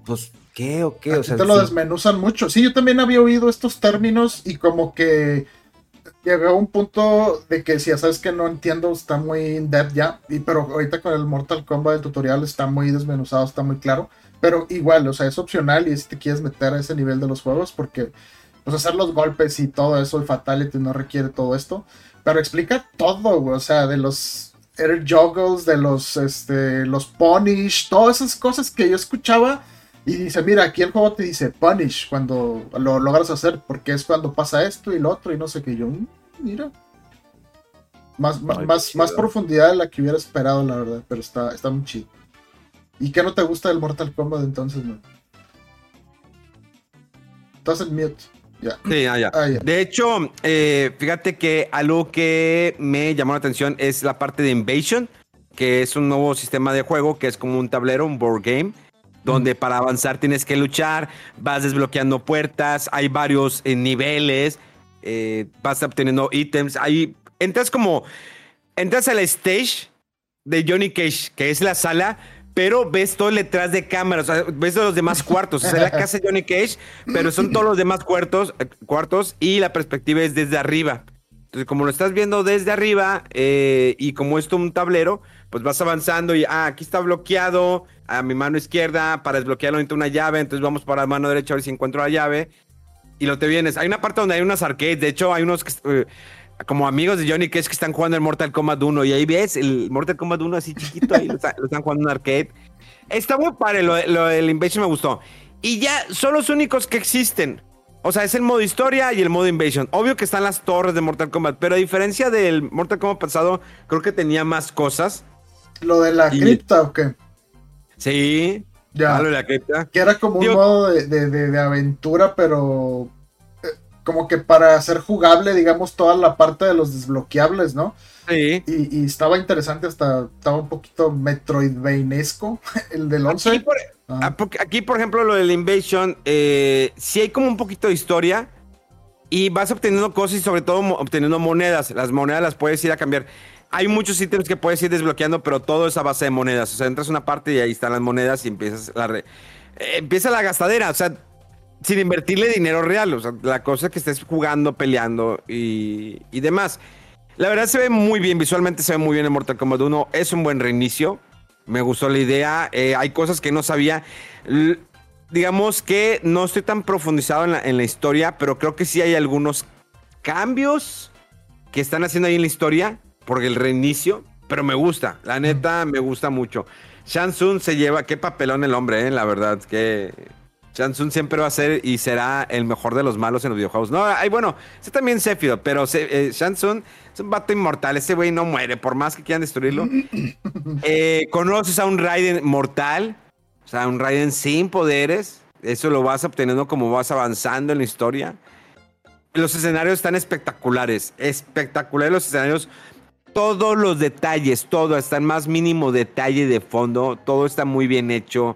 pues, ¿qué o qué? o sea, te lo desmenuzan mucho. Sí, yo también había oído estos términos y como que llegó a un punto de que si ya sabes que no entiendo, está muy in depth ya. Y, pero ahorita con el Mortal Kombat el tutorial está muy desmenuzado, está muy claro. Pero igual, o sea, es opcional y si te quieres meter a ese nivel de los juegos, porque pues hacer los golpes y todo eso, el Fatality no requiere todo esto. Pero explica todo, güey. O sea, de los air juggles, de los, este, los punish, todas esas cosas que yo escuchaba. Y dice, mira, aquí el juego te dice punish cuando lo logras hacer, porque es cuando pasa esto y lo otro y no sé qué. Yo, mm, mira. Más, más, más, profundidad de la que hubiera esperado, la verdad, pero está, está muy chido. ¿Y qué no te gusta del Mortal Kombat entonces, no? Estás en mute. Sí, ah, ah, ya. De hecho, eh, fíjate que algo que me llamó la atención es la parte de Invasion, que es un nuevo sistema de juego que es como un tablero, un board game, donde para avanzar tienes que luchar, vas desbloqueando puertas, hay varios eh, niveles, eh, vas obteniendo ítems, ahí entras como, entras a stage de Johnny Cage, que es la sala pero ves todo el detrás de cámaras, o ves los demás cuartos, sea, la casa de Johnny Cage, pero son todos los demás cuartos, eh, cuartos y la perspectiva es desde arriba. Entonces, como lo estás viendo desde arriba y como esto un tablero, pues vas avanzando y, ah, aquí está bloqueado a mi mano izquierda, para desbloquearlo necesito una llave, entonces vamos para la mano derecha a ver si encuentro la llave. Y lo te vienes. Hay una parte donde hay unas arcades, de hecho hay unos. Eh, como amigos de Johnny Cage que están jugando el Mortal Kombat 1 y ahí ves el Mortal Kombat 1 así chiquito, ahí lo, están jugando en arcade. Está muy padre, lo, del Invasion me gustó. Y ya son los únicos que existen. O sea, es el modo historia y el modo Invasion. Obvio que están las torres de Mortal Kombat, pero a diferencia del Mortal Kombat pasado, creo que tenía más cosas. ¿Lo de la cripta o qué? Sí. Ya. Lo de la cripta. Que era como un modo de, de aventura, pero como que para hacer jugable, digamos, toda la parte de los desbloqueables, ¿no? Sí. Y, estaba interesante, hasta estaba un poquito Metroidvainesco, el del 11. Aquí por, ejemplo, lo del Invasion, eh, sí hay como un poquito de historia y vas obteniendo cosas y sobre todo obteniendo monedas. Las monedas las puedes ir a cambiar. Hay muchos ítems que puedes ir desbloqueando, pero todo es a base de monedas. O sea, entras a una parte y ahí están las monedas y empiezas la... Eh, empieza la gastadera, o sea sin invertirle dinero real. O sea, la cosa es que estés jugando, peleando y, demás. La verdad se ve muy bien, visualmente se ve muy bien en Mortal Kombat 1. Es un buen reinicio. Me gustó la idea. Eh, hay cosas que no sabía. digamos que no estoy tan profundizado en la, en la, historia, pero creo que sí hay algunos cambios que están haciendo ahí en la historia por el reinicio. Pero me gusta, la neta me gusta mucho. Shansun se lleva, qué papelón el hombre, eh, la verdad, que Shansun siempre va a ser y será el mejor de los malos en los videojuegos. No, hay bueno, ese también Sephiroth, pero eh, Shansun es un vato inmortal. Ese güey no muere, por más que quieran destruirlo. Eh, conoces a un Raiden mortal, o sea, un Raiden sin poderes. Eso lo vas obteniendo como vas avanzando en la historia. Los escenarios están espectaculares, espectaculares los escenarios. Todos los detalles, todo, hasta el más mínimo detalle de fondo, todo está muy bien hecho.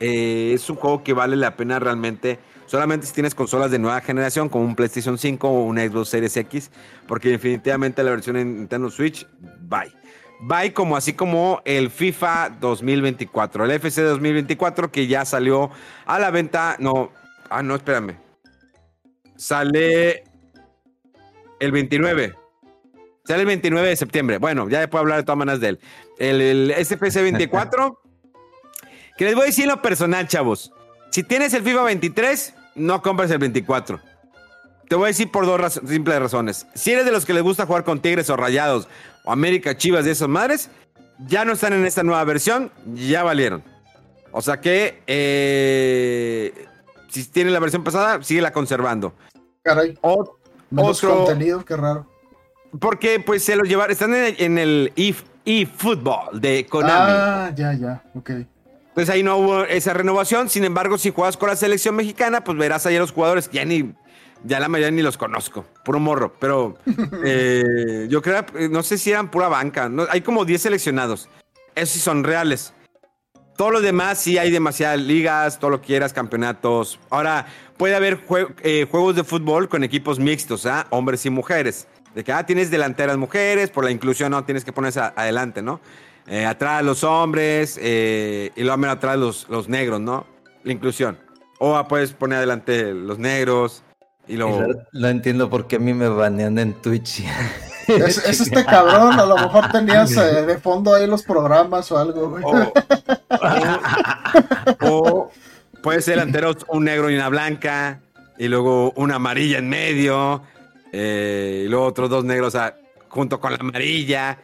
Eh, es un juego que vale la pena realmente Solamente si tienes consolas de nueva generación, como un PlayStation 5 o un Xbox Series X, porque definitivamente la versión en Nintendo Switch, bye. Bye como así como el FIFA 2024, el FC 2024 que ya salió a la venta. No, ah, no, espérame. Sale el 29. Sale el 29 de septiembre. Bueno, ya puedo hablar de todas maneras de él. El, el SPC 24. que les voy a decir lo personal, chavos. Si tienes el FIFA 23, no compres el 24. Te voy a decir por dos simples razones. Si eres de los que les gusta jugar con Tigres o Rayados o América Chivas de esos madres, ya no están en esta nueva versión, ya valieron. O sea que eh, si tiene la versión pasada, sigue la conservando. Caray. O, otro contenido, qué raro. Porque pues se los llevaron, están en el, eFootball de Konami. Ah, ya, ya, ok. Entonces ahí no hubo esa renovación. Sin embargo, si juegas con la selección mexicana, pues verás ahí a los jugadores que ya ni, ya la mayoría ni los conozco. Puro morro. Pero eh, yo creo, no sé si eran pura banca. hay como 10 seleccionados. Esos sí son reales. Todos los demás sí hay demasiadas ligas, todo lo que quieras, campeonatos. Ahora, puede haber eh, juegos de fútbol con equipos mixtos, ¿ah? hombres y mujeres. De que, ah, tienes delanteras mujeres, por la inclusión no tienes que ponerse adelante, ¿no? Eh, atrás los hombres eh, y luego atrás los, los negros, ¿no? La inclusión. O ah, puedes poner adelante los negros y luego... Lo, entiendo porque a mí me banean en Twitch. Es, este cabrón, a lo mejor tenías eh, de fondo ahí los programas o algo, O, puede ser delanteros un negro y una blanca, y luego una amarilla en medio, y luego otros dos negros junto con la amarilla.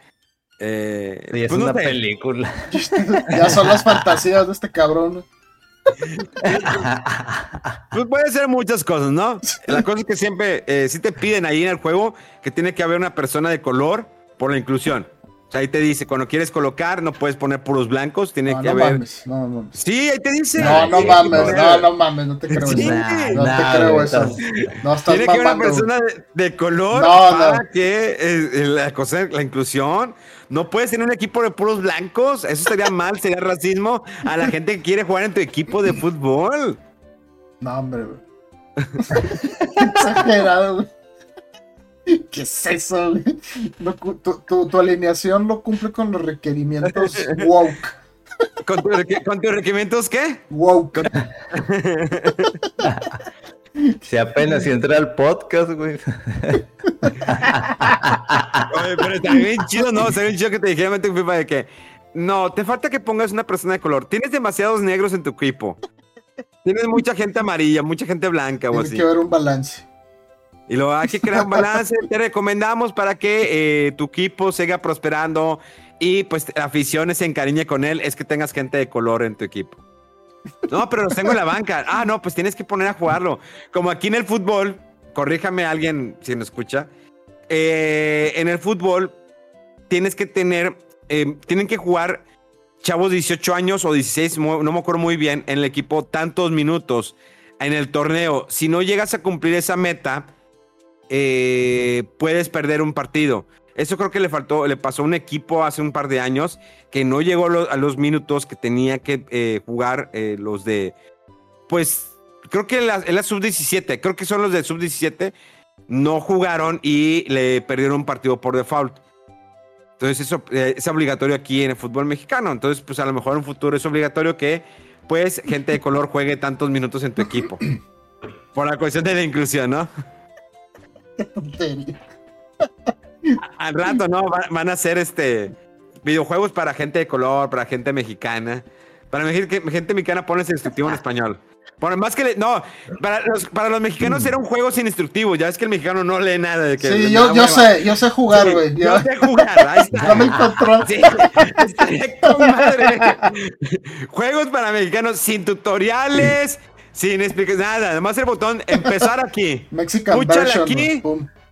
Eh, es pues una película. ya son las fantasías de este cabrón. pues puede ser muchas cosas, ¿no? La cosa es que siempre, eh, si te piden ahí en el juego que tiene que haber una persona de color por la inclusión. O sea, ahí te dice, cuando quieres colocar, no puedes poner puros blancos, tiene que haber. Mames, no, no. Sí, ahí te dice. No, no mames, no, no mames, no te creo eso. No te creo eso. No estás Tiene que haber una persona de, color para que eh, la, cosa, la inclusión. No puedes tener un equipo de puros blancos. Eso sería mal, sería racismo a la gente que quiere jugar en tu equipo de fútbol. No, hombre, güey. Exagerado, güey. ¿Qué es eso? tu, alineación no cumple con los requerimientos woke. ¿Con, tus requerimientos qué? Woke. Si apenas si entra al podcast, güey. Oye, pero está bien chido, ¿no? Está bien chido que te dijera tu FIFA de que no, te falta que pongas una persona de color. Tienes demasiados negros en tu equipo. Tienes mucha gente amarilla, mucha gente blanca o así. Tiene que haber un balance. Y luego hay que crear un balance. Te recomendamos para que eh, tu equipo siga prosperando y pues afición se encariñe con él, es que tengas gente de color en tu equipo. No, pero los tengo en la banca. Ah, no, pues tienes que poner a jugarlo. Como aquí en el fútbol, corríjame alguien si no escucha. Eh, en el fútbol tienes que tener, eh, tienen que jugar chavos de 18 años o 16, no me acuerdo muy bien, en el equipo tantos minutos en el torneo. Si no llegas a cumplir esa meta, eh, puedes perder un partido. Eso creo que le faltó, le pasó a un equipo hace un par de años que no llegó a los minutos que tenía que eh, jugar eh, los de, pues, creo que en la, sub-17, creo que son los de sub-17, no jugaron y le perdieron un partido por default. Entonces eso es obligatorio aquí en el fútbol mexicano. Entonces, pues a lo mejor en un futuro es obligatorio que, pues, gente de color juegue tantos minutos en tu equipo. Por la cuestión de la inclusión, ¿no? Al rato, ¿no? Van a hacer este videojuegos para gente de color, para gente mexicana. Para gente mexicana pones instructivo en español. Por más que no, para los, para los mexicanos era un juego sin instructivo. Ya es que el mexicano no lee nada de que. Sí, yo, yo sé, yo sé jugar, güey. yo sé jugar, ahí está. Dame el control. Sí, Juegos para mexicanos sin tutoriales, sin explicar nada. Además el botón empezar aquí. Mexican version, aquí.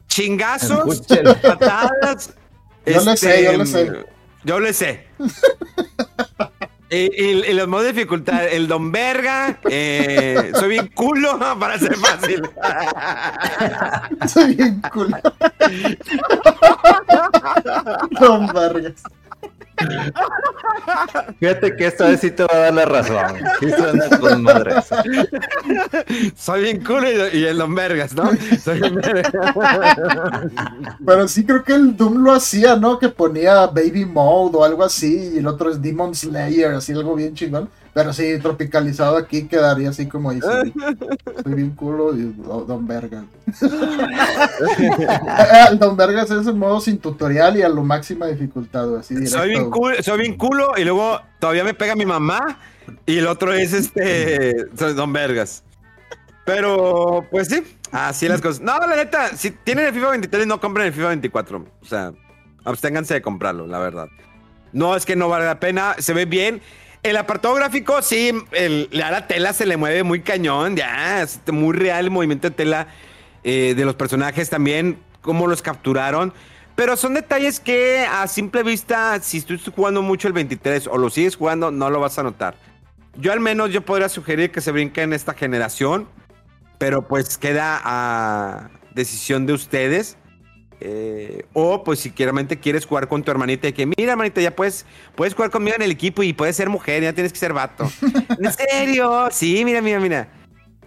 Chingazos, patadas. Yo le sé, yo le sé. Este, yo le sé. Y, los modos de dificultad, el don verga, eh, soy bien culo para ser fácil. soy bien culo. don vergas. Fíjate que esta vez sí te va a dar la razón. Sí suena con Soy bien cool y, el Don Vergas, ¿no? Soy bien Pero sí creo que el Doom lo hacía, ¿no? Que ponía Baby Mode o algo así, y el otro es Demon Slayer, así algo bien chingón. Pero sí, tropicalizado aquí quedaría así como dice. Soy bien culo y Don Vergas. Don Vergas es en modo sin tutorial y a lo máxima dificultad, así Soy bien, culo, soy bien culo y luego todavía me pega mi mamá y el otro es este Don Vergas. Pero, pues sí, así las cosas. No, la neta, si tienen el FIFA 23, no compren el FIFA 24. O sea, absténganse de comprarlo, la verdad. No es que no vale la pena, se ve bien. El apartado gráfico, sí, el, la tela se le mueve muy cañón, ya, es muy real el movimiento de tela eh, de los personajes también, cómo los capturaron. Pero son detalles que a simple vista, si estás jugando mucho el 23 o lo sigues jugando, no lo vas a notar. Yo al menos yo podría sugerir que se brinque en esta generación, pero pues queda a decisión de ustedes. Eh, o pues si realmente quieres jugar con tu hermanita y que mira hermanita ya puedes, puedes jugar conmigo en el equipo y puedes ser mujer, ya tienes que ser vato. ¿En serio? Sí, mira, mira, mira.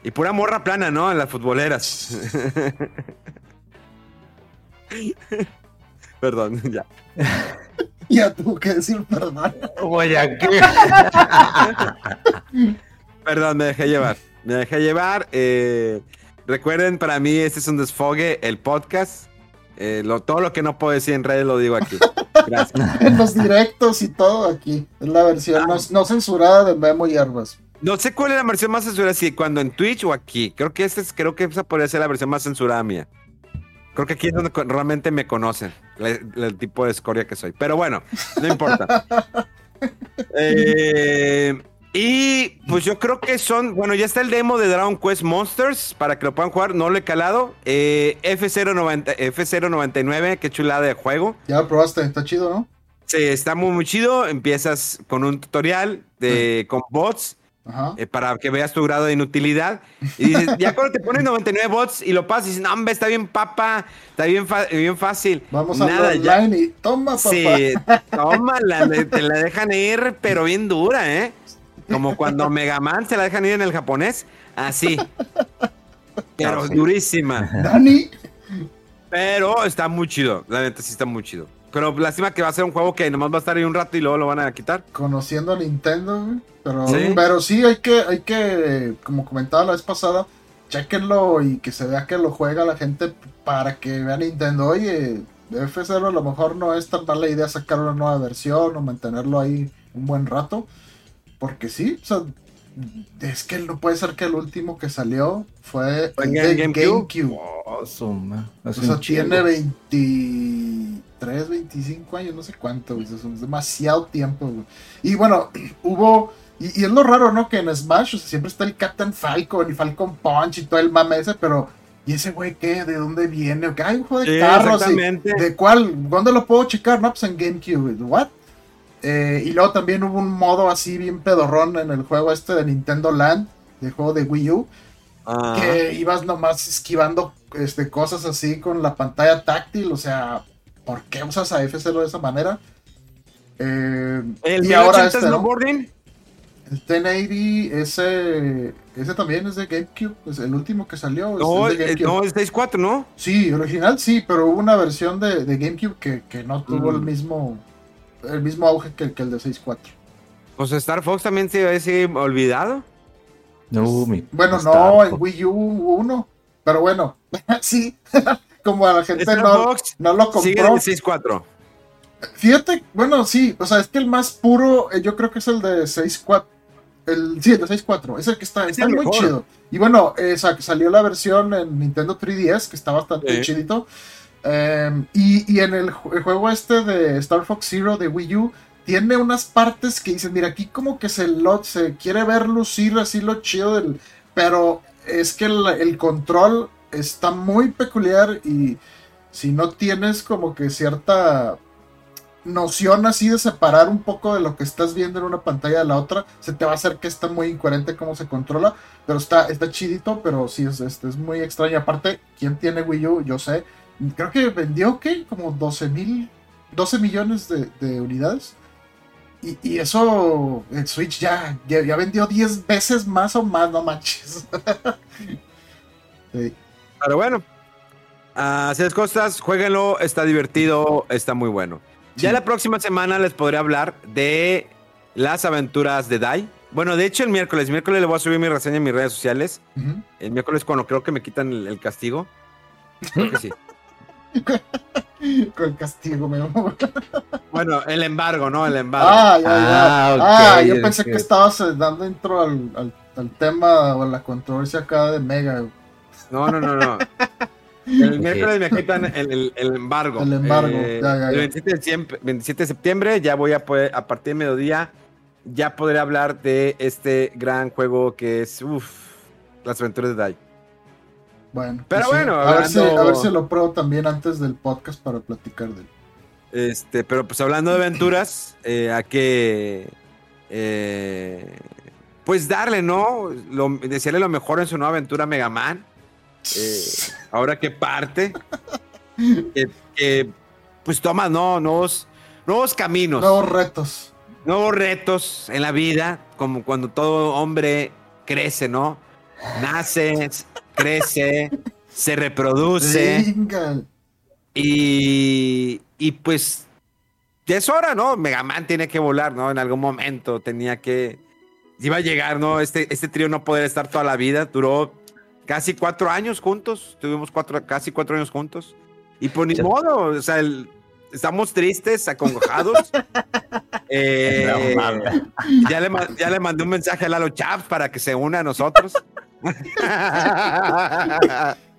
Y pura morra plana, ¿no? En las futboleras. perdón, ya. ya tuvo que decir perdón. perdón, me dejé llevar. Me dejé llevar. Eh, recuerden, para mí este es un desfogue, el podcast. Eh, todo lo que no puedo decir en redes lo digo aquí. Gracias. en los directos y todo aquí. Es la versión no, censurada de Memo y Herbas. No sé cuál es la versión más censurada, si cuando en Twitch o aquí. Creo que, este creo que esa podría ser la versión más censurada mía. Creo que aquí es donde realmente me conocen, el, tipo de escoria que soy. Pero bueno, no importa. eh, y pues yo creo que son, bueno, ya está el demo de Dragon Quest Monsters para que lo puedan jugar, no lo he calado. Eh, F090, F099, qué chulada de juego. Ya lo probaste, está chido, ¿no? Sí, está muy, muy chido. Empiezas con un tutorial de, con bots eh, para que veas tu grado de inutilidad. Y dices, ya cuando te pones 99 bots y lo pasas y dices, no, hombre, está bien papa, está bien, bien fácil. Vamos a Nada, online y toma, papá. Sí, toma, te la dejan ir, pero bien dura, ¿eh? Como cuando Mega Man se la dejan ir en el japonés. Así. Pero durísima. Dani. Pero está muy chido. La neta sí está muy chido. Pero lástima que va a ser un juego que nomás va a estar ahí un rato y luego lo van a quitar. Conociendo a Nintendo, Pero ¿Sí? pero sí hay que, hay que, como comentaba la vez pasada, chequenlo y que se vea que lo juega la gente para que vea Nintendo. Oye, F0 a lo mejor no es tan mala idea sacar una nueva versión o mantenerlo ahí un buen rato. Porque sí, o sea, es que no puede ser que el último que salió fue el de GameCube. o sea, tiene 23, 25 años, no sé cuánto, es demasiado tiempo. Y bueno, hubo. Y, es lo raro, ¿no? Que en Smash siempre está el Captain Falcon y Falcon Punch y todo el mame ese, pero. ¿Y ese güey qué? ¿De dónde viene? ¿Hay un juego de carros? ¿De cuál? ¿Dónde lo puedo checar? No, pues en GameCube. ¿What? Eh, y luego también hubo un modo así bien pedorrón en el juego este de Nintendo Land, de juego de Wii U, ah. que ibas nomás esquivando este, cosas así con la pantalla táctil, o sea, ¿por qué usas a F0 de esa manera? Eh, ¿El y ahora este, snowboarding? El 1080, ese, ese también es de GameCube, es el último que salió. No, es, de no, es 64, ¿no? Sí, original sí, pero hubo una versión de, de GameCube que, que no tuvo el mismo el mismo auge que, el de 6.4. Pues Star Fox también se ve olvidado. No, mi bueno, no, en Wii U 1. Pero bueno, sí, como a la gente no, no, lo compró. Sigue el 6.4. Fíjate, bueno, sí, o sea, es que el más puro, eh, yo creo que es el de 6.4. El, sí, el de 6.4, es el que está, está muy chido. Y bueno, esa, salió la versión en Nintendo 3DS, que está bastante chidito. Em, y, en el, juego este de Star Fox Zero de Wii U, tiene unas partes que dicen, mira, aquí como que se, lo, se quiere ver lucir así lo chido del... Pero es que el, control está muy peculiar y si no tienes como que cierta noción así de separar un poco de lo que estás viendo en una pantalla de la otra, se te va a hacer que está muy incoherente cómo se controla, pero está, está chidito, pero sí es, es, es muy extraño. Aparte, ¿quién tiene Wii U? Yo sé, creo que vendió, ¿qué? Como 12 mil, 12 millones de, unidades. y, eso, el Switch ya, ya, vendió 10 veces más o más, no manches. Pero bueno, así es cosas, jueguenlo, está divertido, está muy bueno. Ya la próxima semana les podré hablar de las aventuras de Dai. Bueno, de hecho el miércoles, miércoles le voy a subir mi reseña en mis redes sociales. El miércoles cuando creo que me quitan el, castigo. Creo que sí. Con el castigo, me Bueno, el embargo, ¿no? El embargo. Ah, ya, ya. Ah, ah yo pensé que estabas eh, dando intro al, al, tema o a la controversia acá de Mega. No, no, no, no. El miércoles me quitan el, el, embargo. El embargo, eh, ya, ya, El 27 de, septiembre ya voy a poder, a partir de mediodía, ya podré hablar de este gran juego que es, uff, las aventuras de Dai. Bueno, pero pues bueno, a, ver si, a, ver si, lo pruebo también antes del podcast para platicar de él. Este, pero pues hablando de aventuras, eh, a que eh, pues darle, ¿no? Lo, decirle lo mejor en su nueva aventura Mega Man. Eh, ahora que parte, que, pues toma no, nuevos, nuevos caminos. Nuevos retos. Nuevos retos en la vida, como cuando todo hombre crece, ¿no? Nace, crece, se reproduce. Y, y pues ya es hora, ¿no? Megaman tiene que volar, ¿no? En algún momento tenía que... Iba a llegar, ¿no? Este, este trío no poder estar toda la vida. Duró casi cuatro años juntos. Tuvimos cuatro, casi cuatro años juntos. Y por pues ni modo, o sea, estamos tristes, acongojados. Eh, ya, le, ya le mandé un mensaje a Lalo Chaps para que se una a nosotros.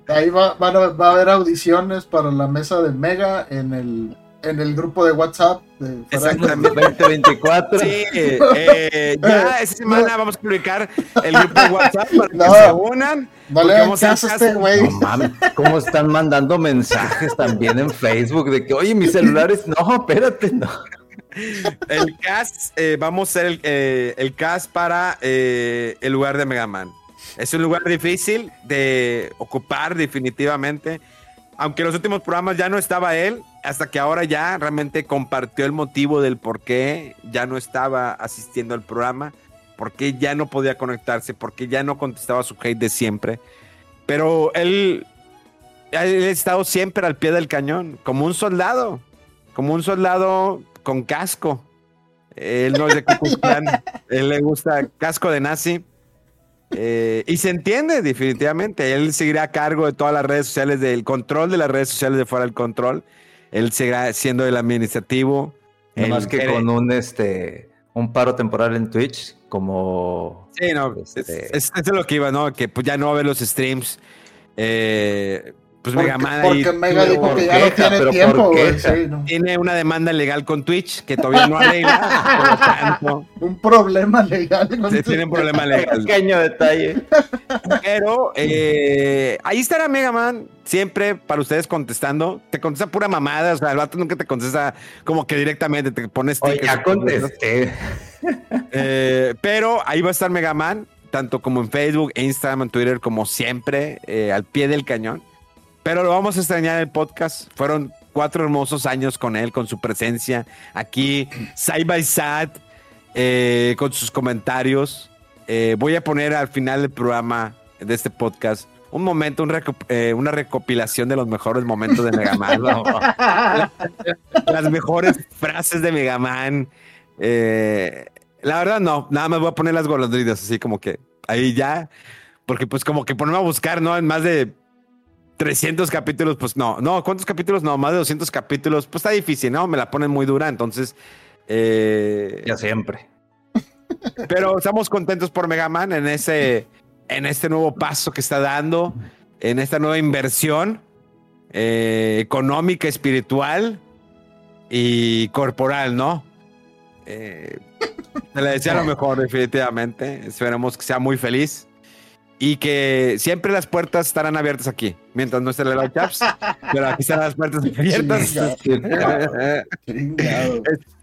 Ahí va, va, a haber audiciones para la mesa de Mega en el, en el grupo de WhatsApp. De Exactamente. 2024. Sí, eh, ya esta semana vamos a publicar el grupo de WhatsApp para que se unan. No le vamos a este güey. ¿Cómo están mandando mensajes también en Facebook de que, oye, mis celulares, no, espérate, no. El cast, eh, vamos a hacer el, eh, el cast para el lugar de Mega Man. Es un lugar difícil de ocupar definitivamente. Aunque en los últimos programas ya no estaba él, hasta que ahora ya realmente compartió el motivo del por qué ya no estaba asistiendo al programa, por qué ya no podía conectarse, por qué ya no contestaba su hate de siempre. Pero él, él ha estado siempre al pie del cañón, como un soldado, como un soldado con casco. Él no es de él le gusta casco de nazi eh, y se entiende definitivamente. Él seguirá a cargo de todas las redes sociales, del control de las redes sociales de fuera del control. Él seguirá siendo el administrativo. más que con un este un paro temporal en Twitch, como. Sí, no, este... es, es, lo que iba, ¿no? Que pues ya no va a haber los streams. Eh, pues Mega Man Porque Mega dijo que ya no tiene tiempo, Tiene una demanda legal con Twitch que todavía no arregla. un problema legal. Con tiene un problema legal. Pequeño detalle. Pero eh, ahí estará Mega Man siempre para ustedes contestando. Te contesta pura mamada. O sea, el vato nunca te contesta como que directamente te pones ya contesté. Eh, pero ahí va a estar Mega Man, tanto como en Facebook, Instagram, en Twitter, como siempre, eh, al pie del cañón. Pero lo vamos a extrañar en el podcast. Fueron cuatro hermosos años con él, con su presencia aquí, side by side, eh, con sus comentarios. Eh, voy a poner al final del programa de este podcast un momento, eh, una recopilación de los mejores momentos de Mega Man. las, mejores frases de Mega Man. la verdad, no, nada más voy a poner las golondrinas, así como que ahí ya. Porque pues como que ponerme a buscar, ¿no? En más de 300 capítulos, pues no, no, ¿cuántos capítulos? No, más de 200 capítulos, pues está difícil, ¿no? Me la ponen muy dura, entonces... Eh, ya siempre. Pero estamos contentos por Mega Man en, ese, en este nuevo paso que está dando, en esta nueva inversión eh, económica, espiritual y corporal, ¿no? Eh, se le decía lo mejor, definitivamente. Esperemos que sea muy feliz y que siempre las puertas estarán abiertas aquí, mientras no esté la Chaps, pero aquí están las puertas abiertas.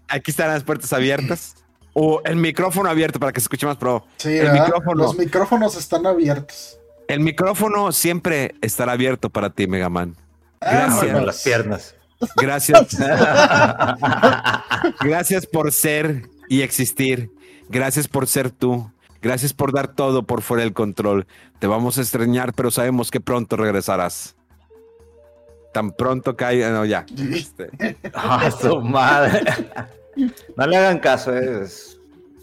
aquí están las puertas abiertas. O el micrófono abierto para que se escuche más pro. Sí, el micrófono, los micrófonos están abiertos. El micrófono siempre estará abierto para ti, Megaman. Ah, Gracias. las piernas. Gracias. Gracias por ser y existir. Gracias por ser tú. Gracias por dar todo por fuera del control. Te vamos a extrañar, pero sabemos que pronto regresarás. Tan pronto cae. No, ya. Este. Ah, su madre. No le hagan caso, eh, es,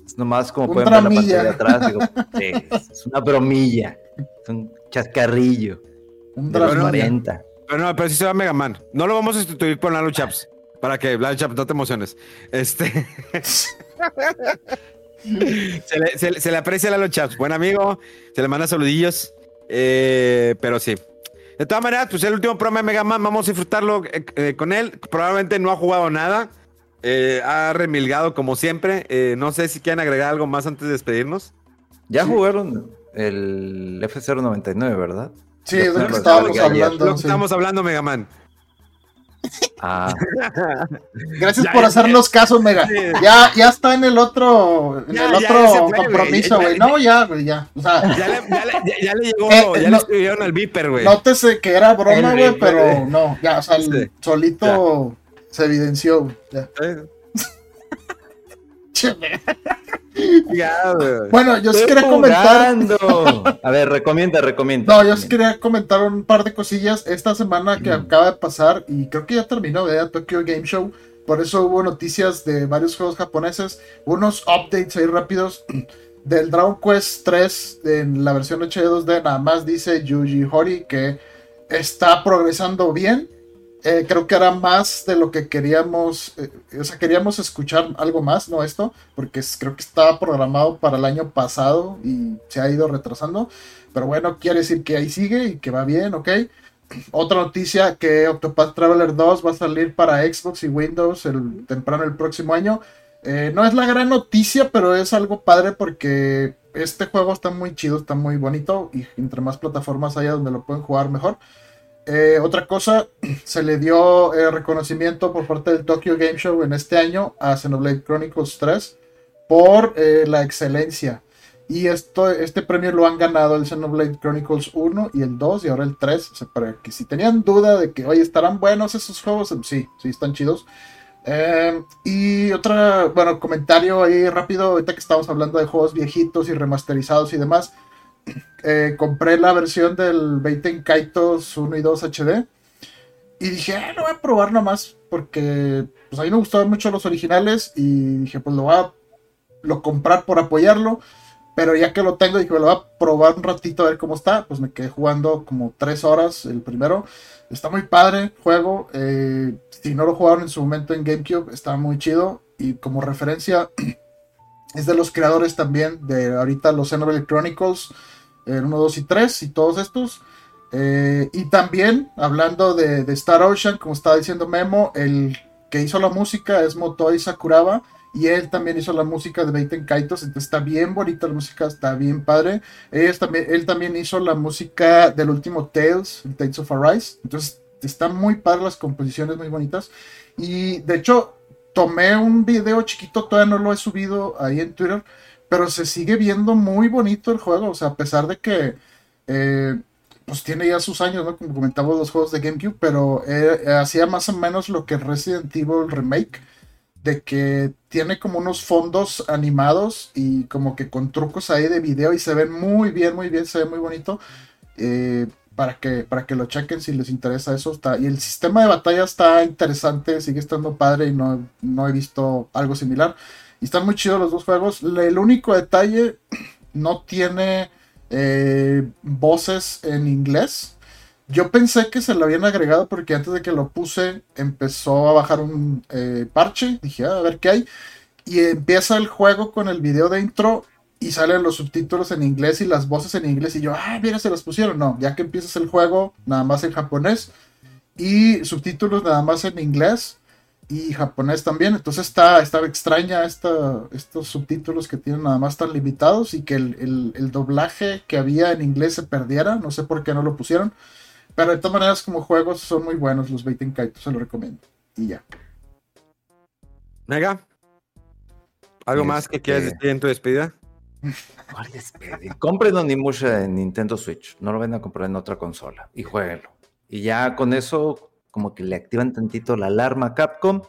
es nomás como Un pueden ver la pantalla de atrás. digo, sí, es una bromilla, es un chascarrillo. Un drama. 40. Pero no, pero sí se va Mega Man. No lo vamos a sustituir por Lalo Chaps. Para que, Lalo Chaps, no te emociones. Este. se, le, se le- se le aprecia a Lalo Chaps. Buen amigo. Se le manda saludillos. Eh, pero sí. De todas maneras, pues el último programa de Mega Man, vamos a disfrutarlo eh, eh, con él. Probablemente no ha jugado nada. Eh, ha remilgado como siempre. Eh, no sé si quieren agregar algo más antes de despedirnos. Ya jugaron el F099, ¿verdad? Sí, es de lo que lo estábamos hablando. Lo que sí. estamos hablando, Mega Man. Ah, Gracias Ya, por ya, hacernos caso, Mega. Sí. Ya, ya está en el otro, en Ya, el ya, otro ya fue, compromiso, güey. Ya, No, ya, güey, ya. O sea, Ya le, ya le- ya- ya le llegó, Eh, ya no. le escribieron al Viper, güey. nótese que era broma, güey, pero güey. no, ya, o sea, el Sí. solito se evidenció, güey. ya. Eh, ya, güey. Bueno, yo sí quería comentar. A ver, recomienda, recomienda. No, yo sí quería comentar un par de cosillas esta semana que acaba de pasar y creo que ya terminó, ¿verdad? Tokyo Game Show. Por eso hubo noticias de varios juegos japoneses, unos updates ahí rápidos del Dragon Quest 3 en la versión HD 2D. Nada más dice Yuji Hori que está progresando bien. Eh, creo que era más de lo que queríamos, eh, o sea, queríamos escuchar algo más, ¿no? Esto, porque creo que estaba programado para el año pasado y se ha ido retrasando. Pero bueno, quiere decir que ahí sigue y que va bien, ¿ok? Otra noticia que Octopath Traveler 2 va a salir para Xbox y Windows el, temprano el próximo año. Eh, no es la gran noticia, pero es algo padre porque este juego está muy chido, está muy bonito y entre más plataformas haya donde lo pueden jugar mejor. Eh, otra cosa, se le dio eh, reconocimiento por parte del Tokyo Game Show en este año a Xenoblade Chronicles 3 por eh, la excelencia. Y esto, este premio lo han ganado el Xenoblade Chronicles 1 y el 2 y ahora el 3. O sea, para que si tenían duda de que, oye, ¿estarán buenos esos juegos? Sí, sí, están chidos. Eh, y otra, bueno, comentario ahí rápido, ahorita que estamos hablando de juegos viejitos y remasterizados y demás. Eh, compré la versión del Beiten Kaitos 1 y 2 HD. Y dije, ah, lo voy a probar nomás. Porque pues a mí me gustaban mucho los originales. Y dije, pues lo voy a lo comprar por apoyarlo. Pero ya que lo tengo, dije, lo voy a probar un ratito a ver cómo está. Pues me quedé jugando como 3 horas el primero. Está muy padre el juego. eh, si no lo jugaron en su momento en GameCube, está muy chido. Y como referencia, es de los creadores también de ahorita los Xenoblade Chronicles el 1, 2 y 3 y todos estos. Eh, y también, hablando de, Star Ocean, como estaba diciendo Memo, el que hizo la música es Motoi Sakuraba. Y él también hizo la música de Beiten Kaitos. Entonces está bien bonita la música, está bien padre. Ellos también, él también hizo la música del último Tales, Tales of Arise. Entonces están muy padres las composiciones, muy bonitas. Y de hecho, tomé un video chiquito, todavía no lo he subido ahí en Twitter pero se sigue viendo muy bonito el juego, o sea, a pesar de que eh, pues tiene ya sus años, ¿no? Como comentamos los juegos de GameCube, pero eh, hacía más o menos lo que Resident Evil Remake, de que tiene como unos fondos animados y como que con trucos ahí de video y se ven muy bien, muy bien, se ve muy bonito. eh, para que, para que lo chequen si les interesa eso. Está, y el sistema de batalla está interesante, sigue estando padre y no, no he visto algo similar. Y están muy chidos los dos juegos. El único detalle, no tiene eh, voces en inglés. Yo pensé que se lo habían agregado porque antes de que lo puse empezó a bajar un eh, parche. Dije, "Ah, a ver qué hay. Y empieza el juego con el video de intro y salen los subtítulos en inglés y las voces en inglés. Y yo, ah, mira, se las pusieron. No, ya que empiezas el juego, nada más en japonés. Y subtítulos nada más en inglés y japonés también. Entonces está, está extraña esta, estos subtítulos que tienen nada más tan limitados y que el, el- el doblaje que había en inglés se perdiera. No sé por qué no lo pusieron. Pero de todas maneras, como juegos, son muy buenos los Bait Kaito, se lo recomiendo. Y ya. Mega. ¿Algo más que quieras Este- decir en tu despedida? ¿Cuál despedir? Compren Onimusha en Nintendo Switch. No lo van a comprar en otra consola. Y jueguenlo. Y ya con eso, como que le activan tantito la alarma a Capcom.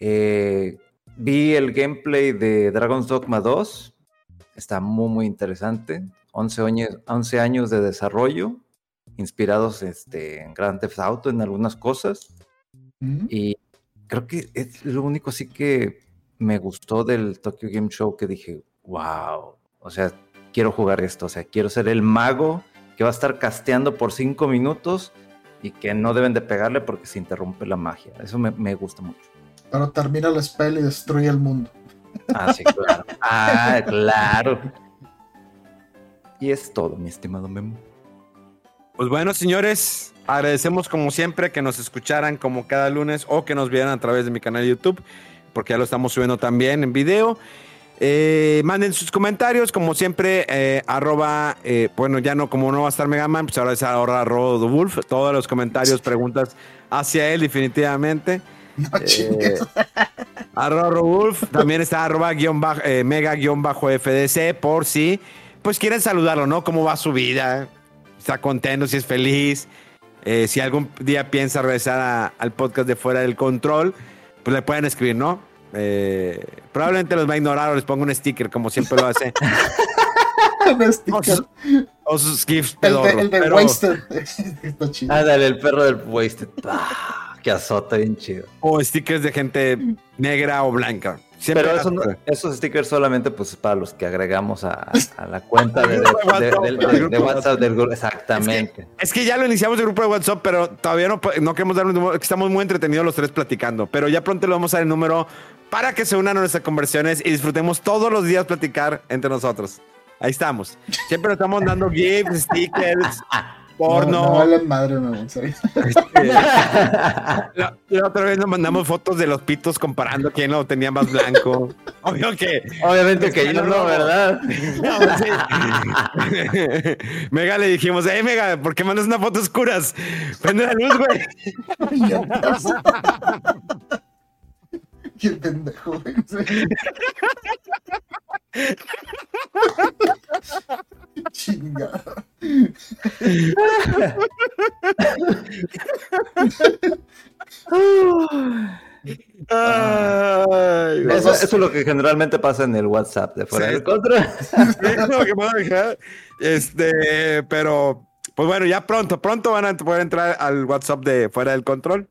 Eh, vi el gameplay de Dragon's Dogma 2. Está muy, muy interesante. 11 años, 11 años de desarrollo, inspirados este, en Grand Theft Auto en algunas cosas. Y creo que es lo único así que me gustó del Tokyo Game Show que dije, wow, o sea, quiero jugar esto, o sea, quiero ser el mago que va a estar casteando por cinco minutos y que no deben de pegarle porque se interrumpe la magia. Eso me, gusta mucho. Pero termina el spell y destruye el mundo. Ah, sí, claro. ah, claro. Y es todo, mi estimado Memo. Pues bueno, señores, agradecemos como siempre que nos escucharan como cada lunes o que nos vieran a través de mi canal de YouTube, porque ya lo estamos subiendo también en video. Eh, manden sus comentarios, como siempre, eh, arroba, eh, bueno, ya no, como no va a estar Megaman, pues ahora es ahora arroba Wolf. Todos los comentarios, preguntas hacia él, definitivamente. No arroba Wolf, también está arroba guion bajo, mega guion bajo FDC, por si, pues quieren saludarlo, ¿no? ¿Cómo va su vida? ¿Está contento? ¿Si es feliz? si algún día piensa regresar al podcast de Fuera del Control, pues le pueden escribir, ¿no? Eh, probablemente los va a ignorar o les pongo un sticker, como siempre lo hace. un sticker. O, sus gifs pedorros. El de, el de Wasted. Ah, dale, el perro del Wasted. Ah, que azota bien chido. O stickers de gente negra o blanca. Pero esos stickers solamente pues para los que agregamos a, la cuenta de, WhatsApp del grupo. Exactamente. Es que, ya lo iniciamos el grupo de WhatsApp, pero todavía no, no queremos dar un número. Estamos muy entretenidos los tres platicando. Pero ya pronto le vamos a dar el número para que se unan a nuestras conversiones y disfrutemos todos los días platicar entre nosotros. Ahí estamos. Siempre nos estamos dando gifs, stickers porno. No, no madre, no, este, la, otra vez nos mandamos fotos de los pitos comparando quién lo tenía más blanco. Obvio que. Obviamente que yo no, ¿verdad? Mega le dijimos, hey Mega, ¿por qué mandas una foto oscuras? Prende la luz, güey. Qué pendejo, güey. Chingada. eso, es lo que generalmente pasa en el WhatsApp de fuera del control. Este, pero, pues bueno, ya pronto, pronto van a poder entrar al WhatsApp de fuera del control.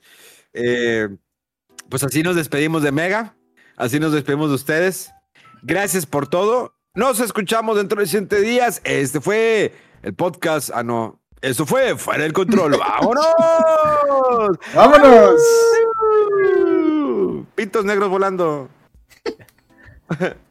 Eh, pues así nos despedimos de Mega, así nos despedimos de ustedes. Gracias por todo. Nos escuchamos dentro de siete días. Este fue el podcast. Ah, no. Eso fue Fuera del Control. ¡Vámonos! ¡Vámonos! Pintos negros volando.